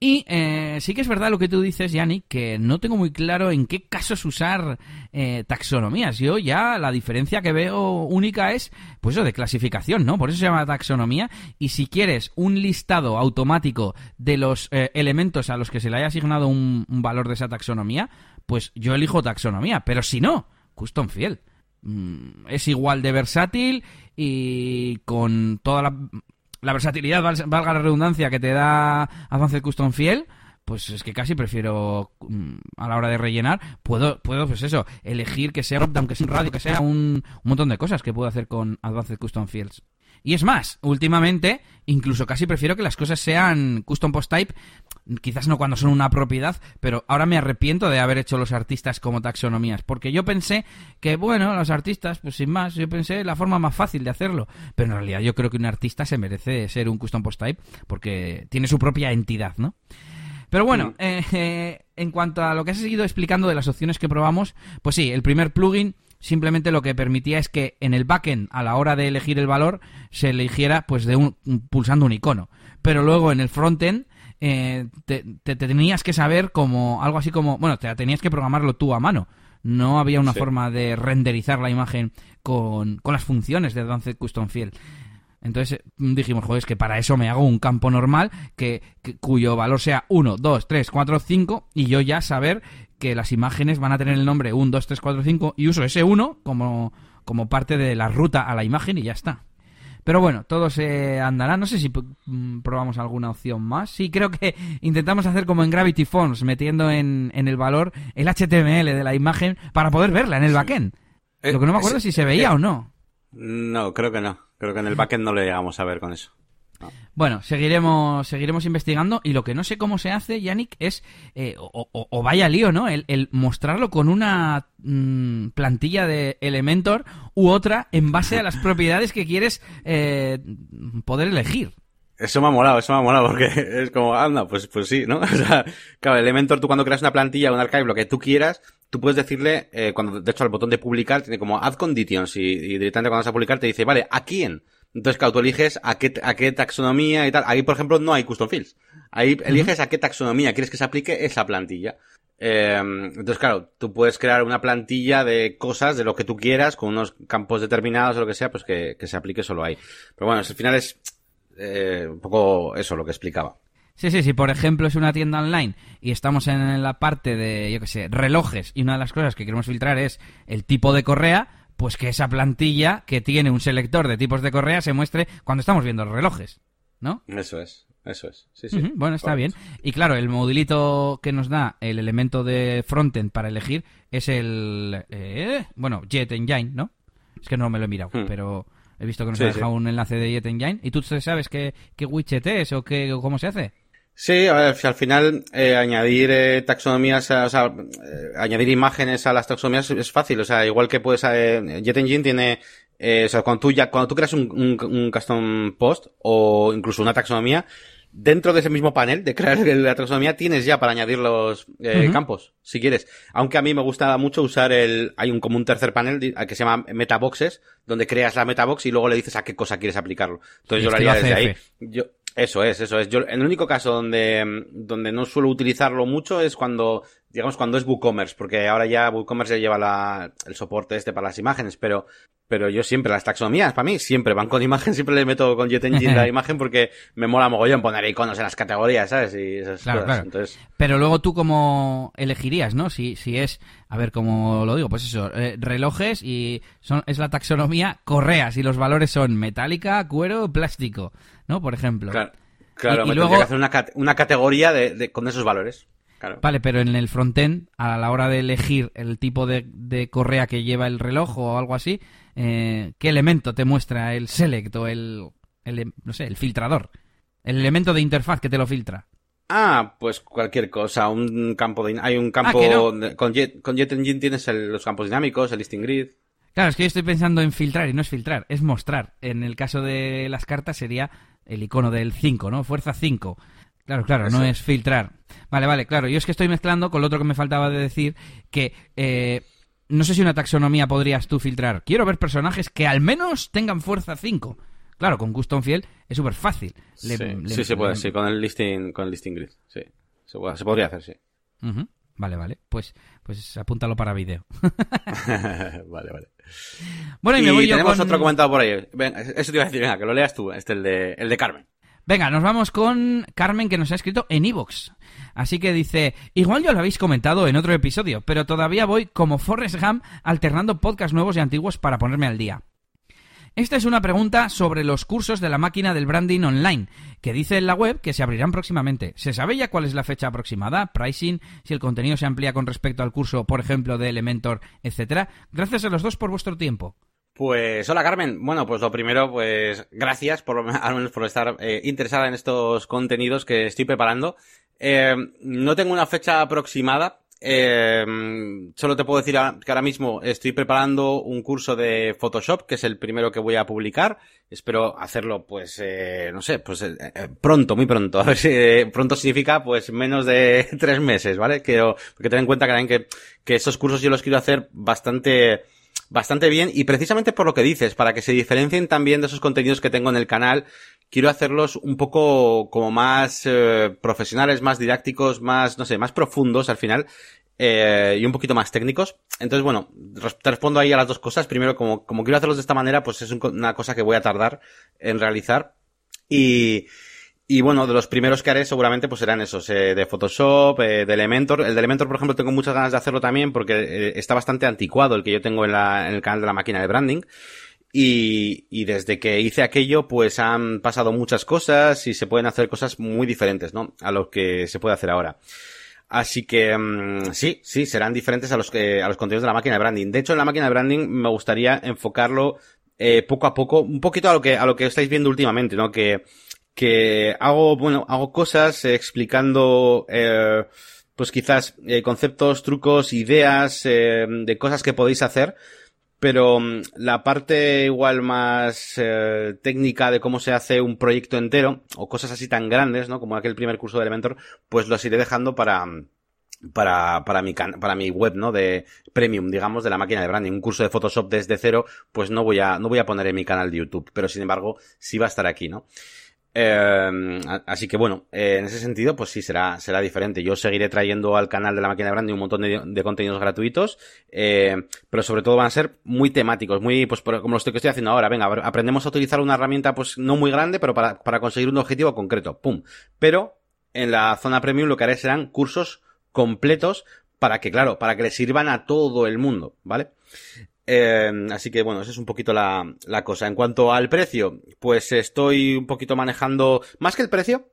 Y eh, sí que es verdad lo que tú dices, Yannick, que no tengo muy claro en qué casos usar eh, taxonomías. Yo ya la diferencia que veo única es, pues eso, de clasificación, ¿no? Por eso se llama taxonomía. Y si quieres un listado automático de los eh, elementos a los que se le haya asignado un, valor de esa taxonomía, pues yo elijo taxonomía. Pero si no, custom field. Mm, es igual de versátil y con toda la la versatilidad, valga la redundancia, que te da Advanced Custom Fiel, pues es que casi prefiero mm, a la hora de rellenar puedo puedo pues eso elegir que sea aunque sea un radio que sea un, un, montón de cosas que puedo hacer con Advanced Custom Fields y es más últimamente incluso casi prefiero que las cosas sean custom post type quizás no cuando son una propiedad, pero ahora me arrepiento de haber hecho los artistas como taxonomías, porque yo pensé que, bueno, los artistas, pues sin más, yo pensé la forma más fácil de hacerlo, pero en realidad yo creo que un artista se merece ser un custom post type porque tiene su propia entidad, ¿no? Pero bueno, eh, eh, en cuanto a lo que has seguido explicando de las opciones que probamos, pues sí, el primer plugin simplemente lo que permitía es que en el backend, a la hora de elegir el valor, se eligiera pues de un, pulsando un icono. Pero luego en el frontend eh, te, tenías que saber como algo así como, bueno, te tenías que programarlo tú a mano. No había una forma de renderizar la imagen con, con las funciones de Advanced Custom Field. Entonces dijimos, joder, es que para eso me hago un campo normal que, cuyo valor sea 1, 2, 3, 4, 5 y yo ya saber que las imágenes van a tener el nombre 1, 2, 3, 4, 5 y uso ese 1 como, como parte de la ruta a la imagen y ya está. Pero bueno, todo se andará. No sé si mm, probamos alguna opción más. Sí, creo que intentamos hacer como en Gravity Forms, metiendo en, en el valor el HTML de la imagen para poder verla en el backend. Eh, Lo que no me acuerdo es si se veía eh, o no. No, creo que no. Creo que en el backend no le llegamos a ver con eso. Bueno, seguiremos, seguiremos investigando y lo que no sé cómo se hace, Yannick, es, eh, o, vaya lío, ¿no? El, mostrarlo con una mm, plantilla de Elementor u otra en base a las propiedades que quieres eh, poder elegir. Eso me ha molado, eso me ha molado, porque es como, anda, pues, pues sí, ¿no? O sea, claro, Elementor, tú cuando creas una plantilla un archive, lo que tú quieras, tú puedes decirle, eh, cuando, de hecho, al botón de publicar tiene como add conditions y directamente cuando vas a publicar te dice, vale, ¿a quién? Entonces, claro, tú eliges a qué, a qué taxonomía y tal. Ahí, por ejemplo, no hay custom fields. Ahí eliges a qué taxonomía quieres que se aplique esa plantilla. Eh, entonces, claro, tú puedes crear una plantilla de cosas, de lo que tú quieras, con unos campos determinados o lo que sea, pues que, que se aplique solo ahí. Pero bueno, al final es eh, un poco eso lo que explicaba. Sí, sí, sí. Por ejemplo, es una tienda online y estamos en la parte de, yo qué sé, relojes y una de las cosas que queremos filtrar es el tipo de correa, pues que esa plantilla que tiene un selector de tipos de correa se muestre cuando estamos viendo los relojes, ¿no? Eso es, eso es. Sí, sí. bueno, está bien. Y claro, el modulito que nos da el elemento de frontend para elegir es el, eh, bueno, Jet Engine, ¿no? Es que no me lo he mirado, hmm. pero he visto que nos ha dejado un enlace de Jet Engine. ¿Y tú sabes qué, qué widget es o, qué, cómo se hace? Sí, a ver, al final eh, añadir eh, taxonomías, o sea, eh, añadir imágenes a las taxonomías es fácil, o sea, igual que puedes, eh, Jet Engine tiene, o sea, cuando tú ya, cuando tú creas un, un, custom post o incluso una taxonomía, dentro de ese mismo panel de crear la taxonomía tienes ya para añadir los campos, si quieres. Aunque a mí me gusta mucho usar el, hay un como un tercer panel que se llama metaboxes, donde creas la metabox y luego le dices a qué cosa quieres aplicarlo. Entonces yo lo haría desde ahí. Yo, eso es, eso es. Yo, en el único caso donde, donde no suelo utilizarlo mucho es cuando, digamos, cuando es WooCommerce, porque ahora ya WooCommerce ya lleva la, el soporte este para las imágenes, pero, pero yo siempre, las taxonomías, para mí, siempre van con imagen, siempre le meto con JetEngine la imagen porque me mola mogollón poner iconos en las categorías, ¿sabes? Y esas cosas. Entonces... Pero luego tú cómo elegirías, ¿no? Si, si es, a ver, cómo lo digo, pues eso, eh, relojes y son, es la taxonomía correas y los valores son metálica, cuero, plástico. ¿No? Por ejemplo. Claro, y, me luego... que hacer una, una categoría de, con esos valores. Vale, pero en el frontend, a la hora de elegir el tipo de, correa que lleva el reloj o algo así, eh, ¿qué elemento te muestra el select o el, no sé, el filtrador? El elemento de interfaz que te lo filtra. Ah, pues cualquier cosa, un campo de, hay un ah, campo con, Jet, con Engine tienes los campos dinámicos, el listing grid. Claro, es que yo estoy pensando en filtrar y no es filtrar, es mostrar. En el caso de las cartas sería el icono del 5, ¿no? Fuerza 5. Claro, claro, no es filtrar. Vale, vale, claro. Yo es que estoy mezclando con lo otro que me faltaba de decir, que eh, no sé si una taxonomía podrías tú filtrar. Quiero ver personajes que al menos tengan fuerza 5. Claro, con Custom Field es súper fácil. sí, sí, se puede, sí, con el listing, con el listing grid, sí. Se, podría hacer, sí. Vale, vale. Pues, pues apúntalo para vídeo. vale, vale. Bueno, y, me voy tenemos otro comentado por ahí. eso te iba a decir, venga, que lo leas tú, este, el de, el de Carmen. Venga, nos vamos con Carmen que nos ha escrito en Evox. Así que dice, igual ya lo habéis comentado en otro episodio, pero todavía voy como Forrest Gump alternando podcasts nuevos y antiguos para ponerme al día. Esta es una pregunta sobre los cursos de la máquina del branding online, que dice en la web que se abrirán próximamente. ¿Se sabe ya cuál es la fecha aproximada? ¿Pricing? ¿Si el contenido se amplía con respecto al curso, por ejemplo, de Elementor, etcétera? Gracias a los dos por vuestro tiempo. Pues hola Carmen. Bueno, pues lo primero, pues gracias por al menos por estar eh, interesada en estos contenidos que estoy preparando. Eh, no tengo una fecha aproximada, eh, solo te puedo decir que ahora mismo estoy preparando un curso de Photoshop, que es el primero que voy a publicar. Espero hacerlo, pues, eh, no sé, pues eh, pronto, muy pronto. A ver si pronto significa, pues, menos de tres meses, ¿vale? Quiero, porque ten en cuenta que, que, que esos cursos yo los quiero hacer bastante, bastante bien y precisamente por lo que dices, para que se diferencien también de esos contenidos que tengo en el canal, quiero hacerlos un poco como más eh, profesionales, más didácticos, más, no sé, más profundos al final. Eh, y un poquito más técnicos. Entonces, bueno, te respondo ahí a las dos cosas. Primero, como, como quiero hacerlos de esta manera, pues es una cosa que voy a tardar en realizar. Y, y bueno, de los primeros que haré seguramente pues serán esos, eh, de Photoshop, eh, de Elementor. El de Elementor, por ejemplo, tengo muchas ganas de hacerlo también porque eh, está bastante anticuado el que yo tengo en, la, en el canal de la máquina de branding. Y, y desde que hice aquello, pues han pasado muchas cosas y se pueden hacer cosas muy diferentes, ¿no? A lo que se puede hacer ahora. Así que mm, sí, sí, serán diferentes a los que a los contenidos de la máquina de branding. De hecho, en la máquina de branding me gustaría enfocarlo eh, poco a poco, un poquito a lo que a lo que estáis viendo últimamente, ¿no? Que que hago, bueno, hago cosas eh, explicando, eh, pues quizás eh, conceptos, trucos, ideas eh, de cosas que podéis hacer, pero mm, la parte igual más eh, técnica de cómo se hace un proyecto entero, o cosas así tan grandes, ¿no? Como aquel primer curso de Elementor, pues los iré dejando para, para, para mi, para mi web, ¿no? De premium, digamos, de la máquina de branding. Un curso de Photoshop desde cero, pues no voy a, no voy a poner en mi canal de YouTube, pero sin embargo, sí va a estar aquí, ¿no? Eh, así que bueno, eh, en ese sentido, pues sí, será, será diferente. Yo seguiré trayendo al canal de la máquina de branding un montón de, contenidos gratuitos, eh, pero sobre todo van a ser muy temáticos, muy, pues como lo que estoy haciendo ahora. Venga, aprendemos a utilizar una herramienta, pues no muy grande, pero para, para conseguir un objetivo concreto. ¡Pum! Pero en la zona premium lo que haré serán cursos completos para que, claro, para que le sirvan a todo el mundo, ¿vale? Eh, así que bueno, esa es un poquito la, la, cosa. En cuanto al precio, pues estoy un poquito manejando, más que el precio,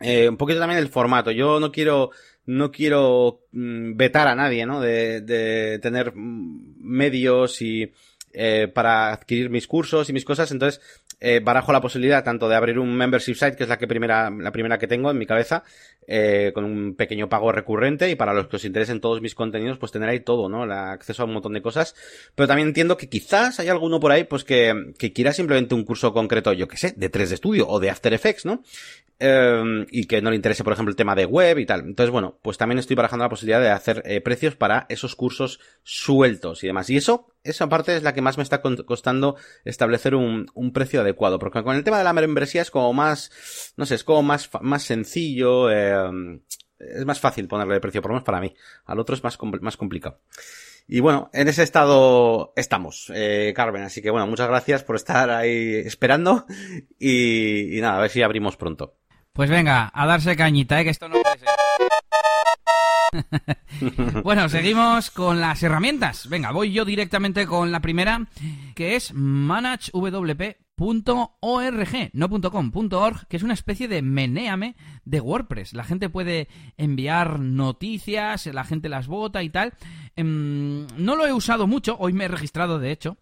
eh, un poquito también el formato. Yo no quiero, no quiero mm, vetar a nadie, ¿no? De, de tener mm, medios y eh, para adquirir mis cursos y mis cosas. Entonces, eh, barajo la posibilidad tanto de abrir un membership site, que es la que primera, la primera que tengo en mi cabeza, eh, con un pequeño pago recurrente y para los que os interesen todos mis contenidos, pues tener ahí todo, ¿no? El acceso a un montón de cosas. Pero también entiendo que quizás hay alguno por ahí, pues que, que quiera simplemente un curso concreto, yo que sé, de 3 de estudio o de After Effects, ¿no? Eh, y que no le interese, por ejemplo, el tema de web y tal. Entonces, bueno, pues también estoy barajando la posibilidad de hacer eh, precios para esos cursos sueltos y demás. Y eso, esa parte es la que más me está costando establecer un, un precio adecuado. Porque con el tema de la membresía es como más, no sé, es como más, más sencillo, eh, es más fácil ponerle precio, por lo menos para mí. Al otro es más, más complicado. Y bueno, en ese estado estamos, eh, Carmen. Así que bueno, muchas gracias por estar ahí esperando. Y, y nada, a ver si abrimos pronto. Pues venga, a darse cañita, ¿eh? que esto no puede ser. bueno, seguimos con las herramientas. Venga, voy yo directamente con la primera, que es managewp.com. .org, no .com, .org, que es una especie de menéame de WordPress. La gente puede enviar noticias, la gente las vota y tal. Em, no lo he usado mucho, hoy me he registrado de hecho.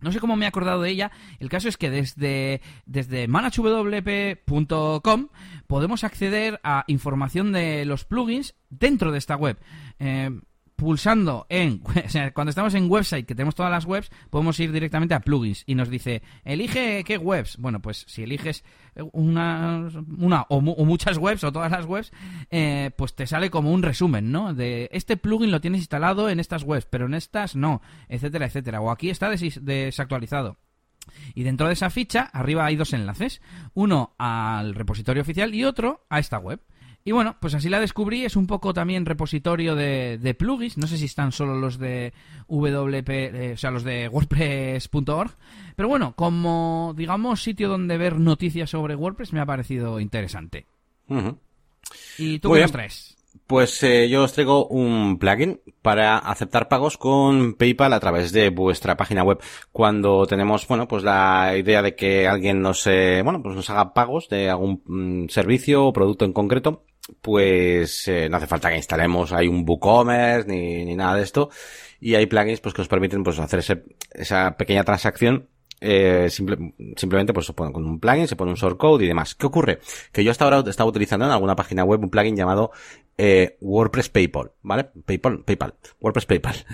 No sé cómo me he acordado de ella. El caso es que desde, desde managewp.com podemos acceder a información de los plugins dentro de esta web. Eh, pulsando en, o sea, cuando estamos en website, que tenemos todas las webs, podemos ir directamente a plugins y nos dice, elige qué webs. Bueno, pues si eliges una, una o, muchas webs o todas las webs, eh, pues te sale como un resumen, ¿no? De este plugin lo tienes instalado en estas webs, pero en estas no, etcétera, etcétera. O aquí está desactualizado. Y dentro de esa ficha, arriba hay dos enlaces. Uno al repositorio oficial y otro a esta web. Y bueno, pues así la descubrí. Es un poco también repositorio de, plugins. No sé si están solo los de WP, eh, o sea, los de WordPress.org. Pero bueno, como digamos sitio donde ver noticias sobre WordPress me ha parecido interesante. ¿Y tú qué nos traes? Pues eh, yo os traigo un plugin para aceptar pagos con PayPal a través de vuestra página web. Cuando tenemos, bueno, pues la idea de que alguien nos, eh, bueno, pues nos haga pagos de algún mm, servicio o producto en concreto, pues eh, no hace falta que instalemos ahí un WooCommerce ni, ni nada de esto. Y hay plugins pues que os permiten pues hacer ese, esa pequeña transacción eh, simplemente pues se pone con un plugin, se pone un shortcode y demás. ¿Qué ocurre? Que yo hasta ahora estaba utilizando en alguna página web un plugin llamado eh, WordPress PayPal, ¿vale? PayPal, PayPal, WordPress PayPal.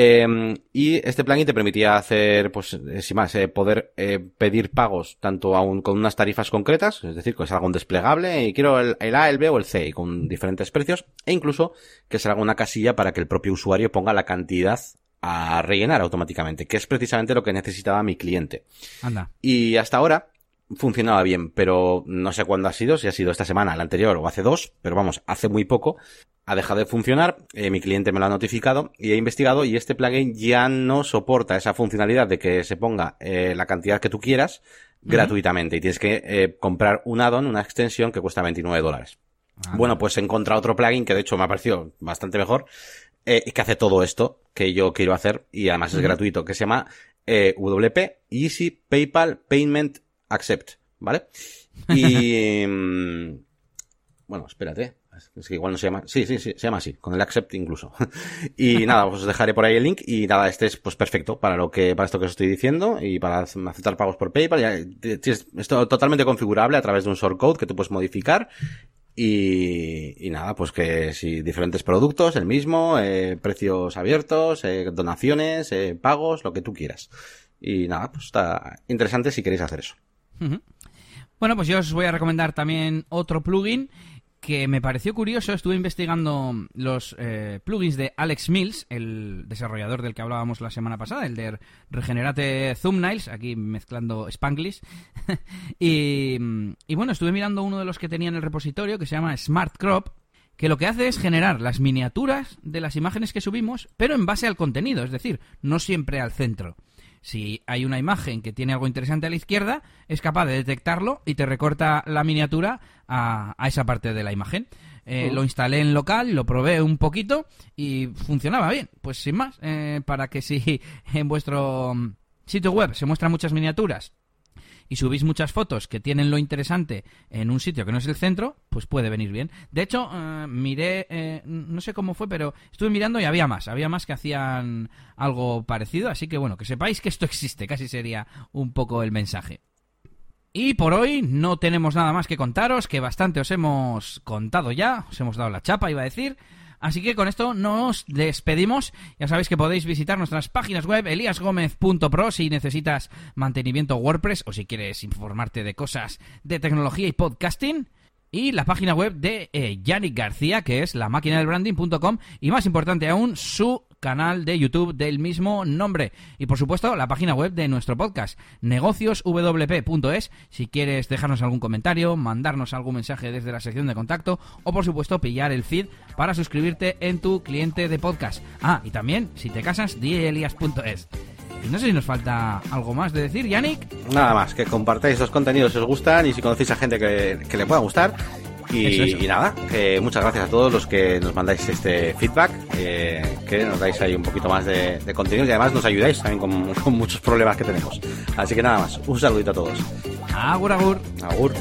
Em, y este plugin te permitía hacer, pues, eh, sin más, eh, poder eh, pedir pagos tanto aún con unas tarifas concretas, es decir, que salga un desplegable y quiero el, el, A, el B o el C con diferentes precios, e incluso que salga una casilla para que el propio usuario ponga la cantidad a rellenar automáticamente, que es precisamente lo que necesitaba mi cliente. Anda. Y hasta ahora funcionaba bien, pero no sé cuándo ha sido, si ha sido esta semana, la anterior o hace dos, pero vamos, hace muy poco, ha dejado de funcionar, eh, mi cliente me lo ha notificado y he investigado y este plugin ya no soporta esa funcionalidad de que se ponga eh, la cantidad que tú quieras gratuitamente y tienes que eh, comprar un add-on, una extensión que cuesta 29 dólares. Bueno, pues he encontrado otro plugin que de hecho me ha parecido bastante mejor, eh, que hace todo esto que yo quiero hacer y además es gratuito, que se llama eh, WP Easy PayPal Payment Accept, ¿vale? Y mm, bueno, espérate, es que igual no se llama, sí, sí, sí, se llama así, con el accept incluso. y nada, os dejaré por ahí el link y nada, este es pues perfecto para lo que, para esto que os estoy diciendo y para aceptar pagos por PayPal. Ya, es totalmente configurable a través de un shortcode que tú puedes modificar y, nada, pues que si diferentes productos, el mismo, eh, precios abiertos, eh, donaciones, eh, pagos, lo que tú quieras. Y nada, pues está interesante si queréis hacer eso. Bueno, pues yo os voy a recomendar también otro plugin que me pareció curioso, estuve investigando los eh, plugins de Alex Mills, el desarrollador del que hablábamos la semana pasada, el de Regenerate Thumbnails, aquí mezclando Spanglish. y, y, bueno, estuve mirando uno de los que tenía en el repositorio que se llama Smart Crop, que lo que hace es generar las miniaturas de las imágenes que subimos, pero en base al contenido, es decir, no siempre al centro si hay una imagen que tiene algo interesante a la izquierda, es capaz de detectarlo y te recorta la miniatura a, esa parte de la imagen. Eh, lo instalé en local, lo probé un poquito y funcionaba bien. Pues sin más, eh, para que si en vuestro sitio web se muestran muchas miniaturas y subís muchas fotos que tienen lo interesante en un sitio que no es el centro, pues puede venir bien. De hecho, eh, miré, eh, no sé cómo fue, pero estuve mirando y había más, había más que hacían algo parecido, así que bueno, que sepáis que esto existe, casi sería un poco el mensaje. Y por hoy no tenemos nada más que contaros, que bastante os hemos contado ya, os hemos dado la chapa, iba a decir. Así que con esto nos despedimos. Ya sabéis que podéis visitar nuestras páginas web eliasgomez.pro si necesitas mantenimiento WordPress o si quieres informarte de cosas de tecnología y podcasting y la página web de eh, Yannick García, que es la máquina del branding.com y más importante aún, su canal de YouTube del mismo nombre. Y por supuesto, la página web de nuestro podcast, negocioswp.es, si quieres dejarnos algún comentario, mandarnos algún mensaje desde la sección de contacto o por supuesto pillar el feed para suscribirte en tu cliente de podcast. Ah, y también, si te casas, dielias.es. Y no sé si nos falta algo más de decir, Yannick. Nada más, que compartáis los contenidos si os gustan y si conocéis a gente que, que le pueda gustar Y, nada, muchas gracias a todos los que nos mandáis este feedback, eh, que nos dais ahí un poquito más de, contenido y además nos ayudáis también con, con, muchos problemas que tenemos. Así que nada más, un saludito a todos. Agur, agur. Agur.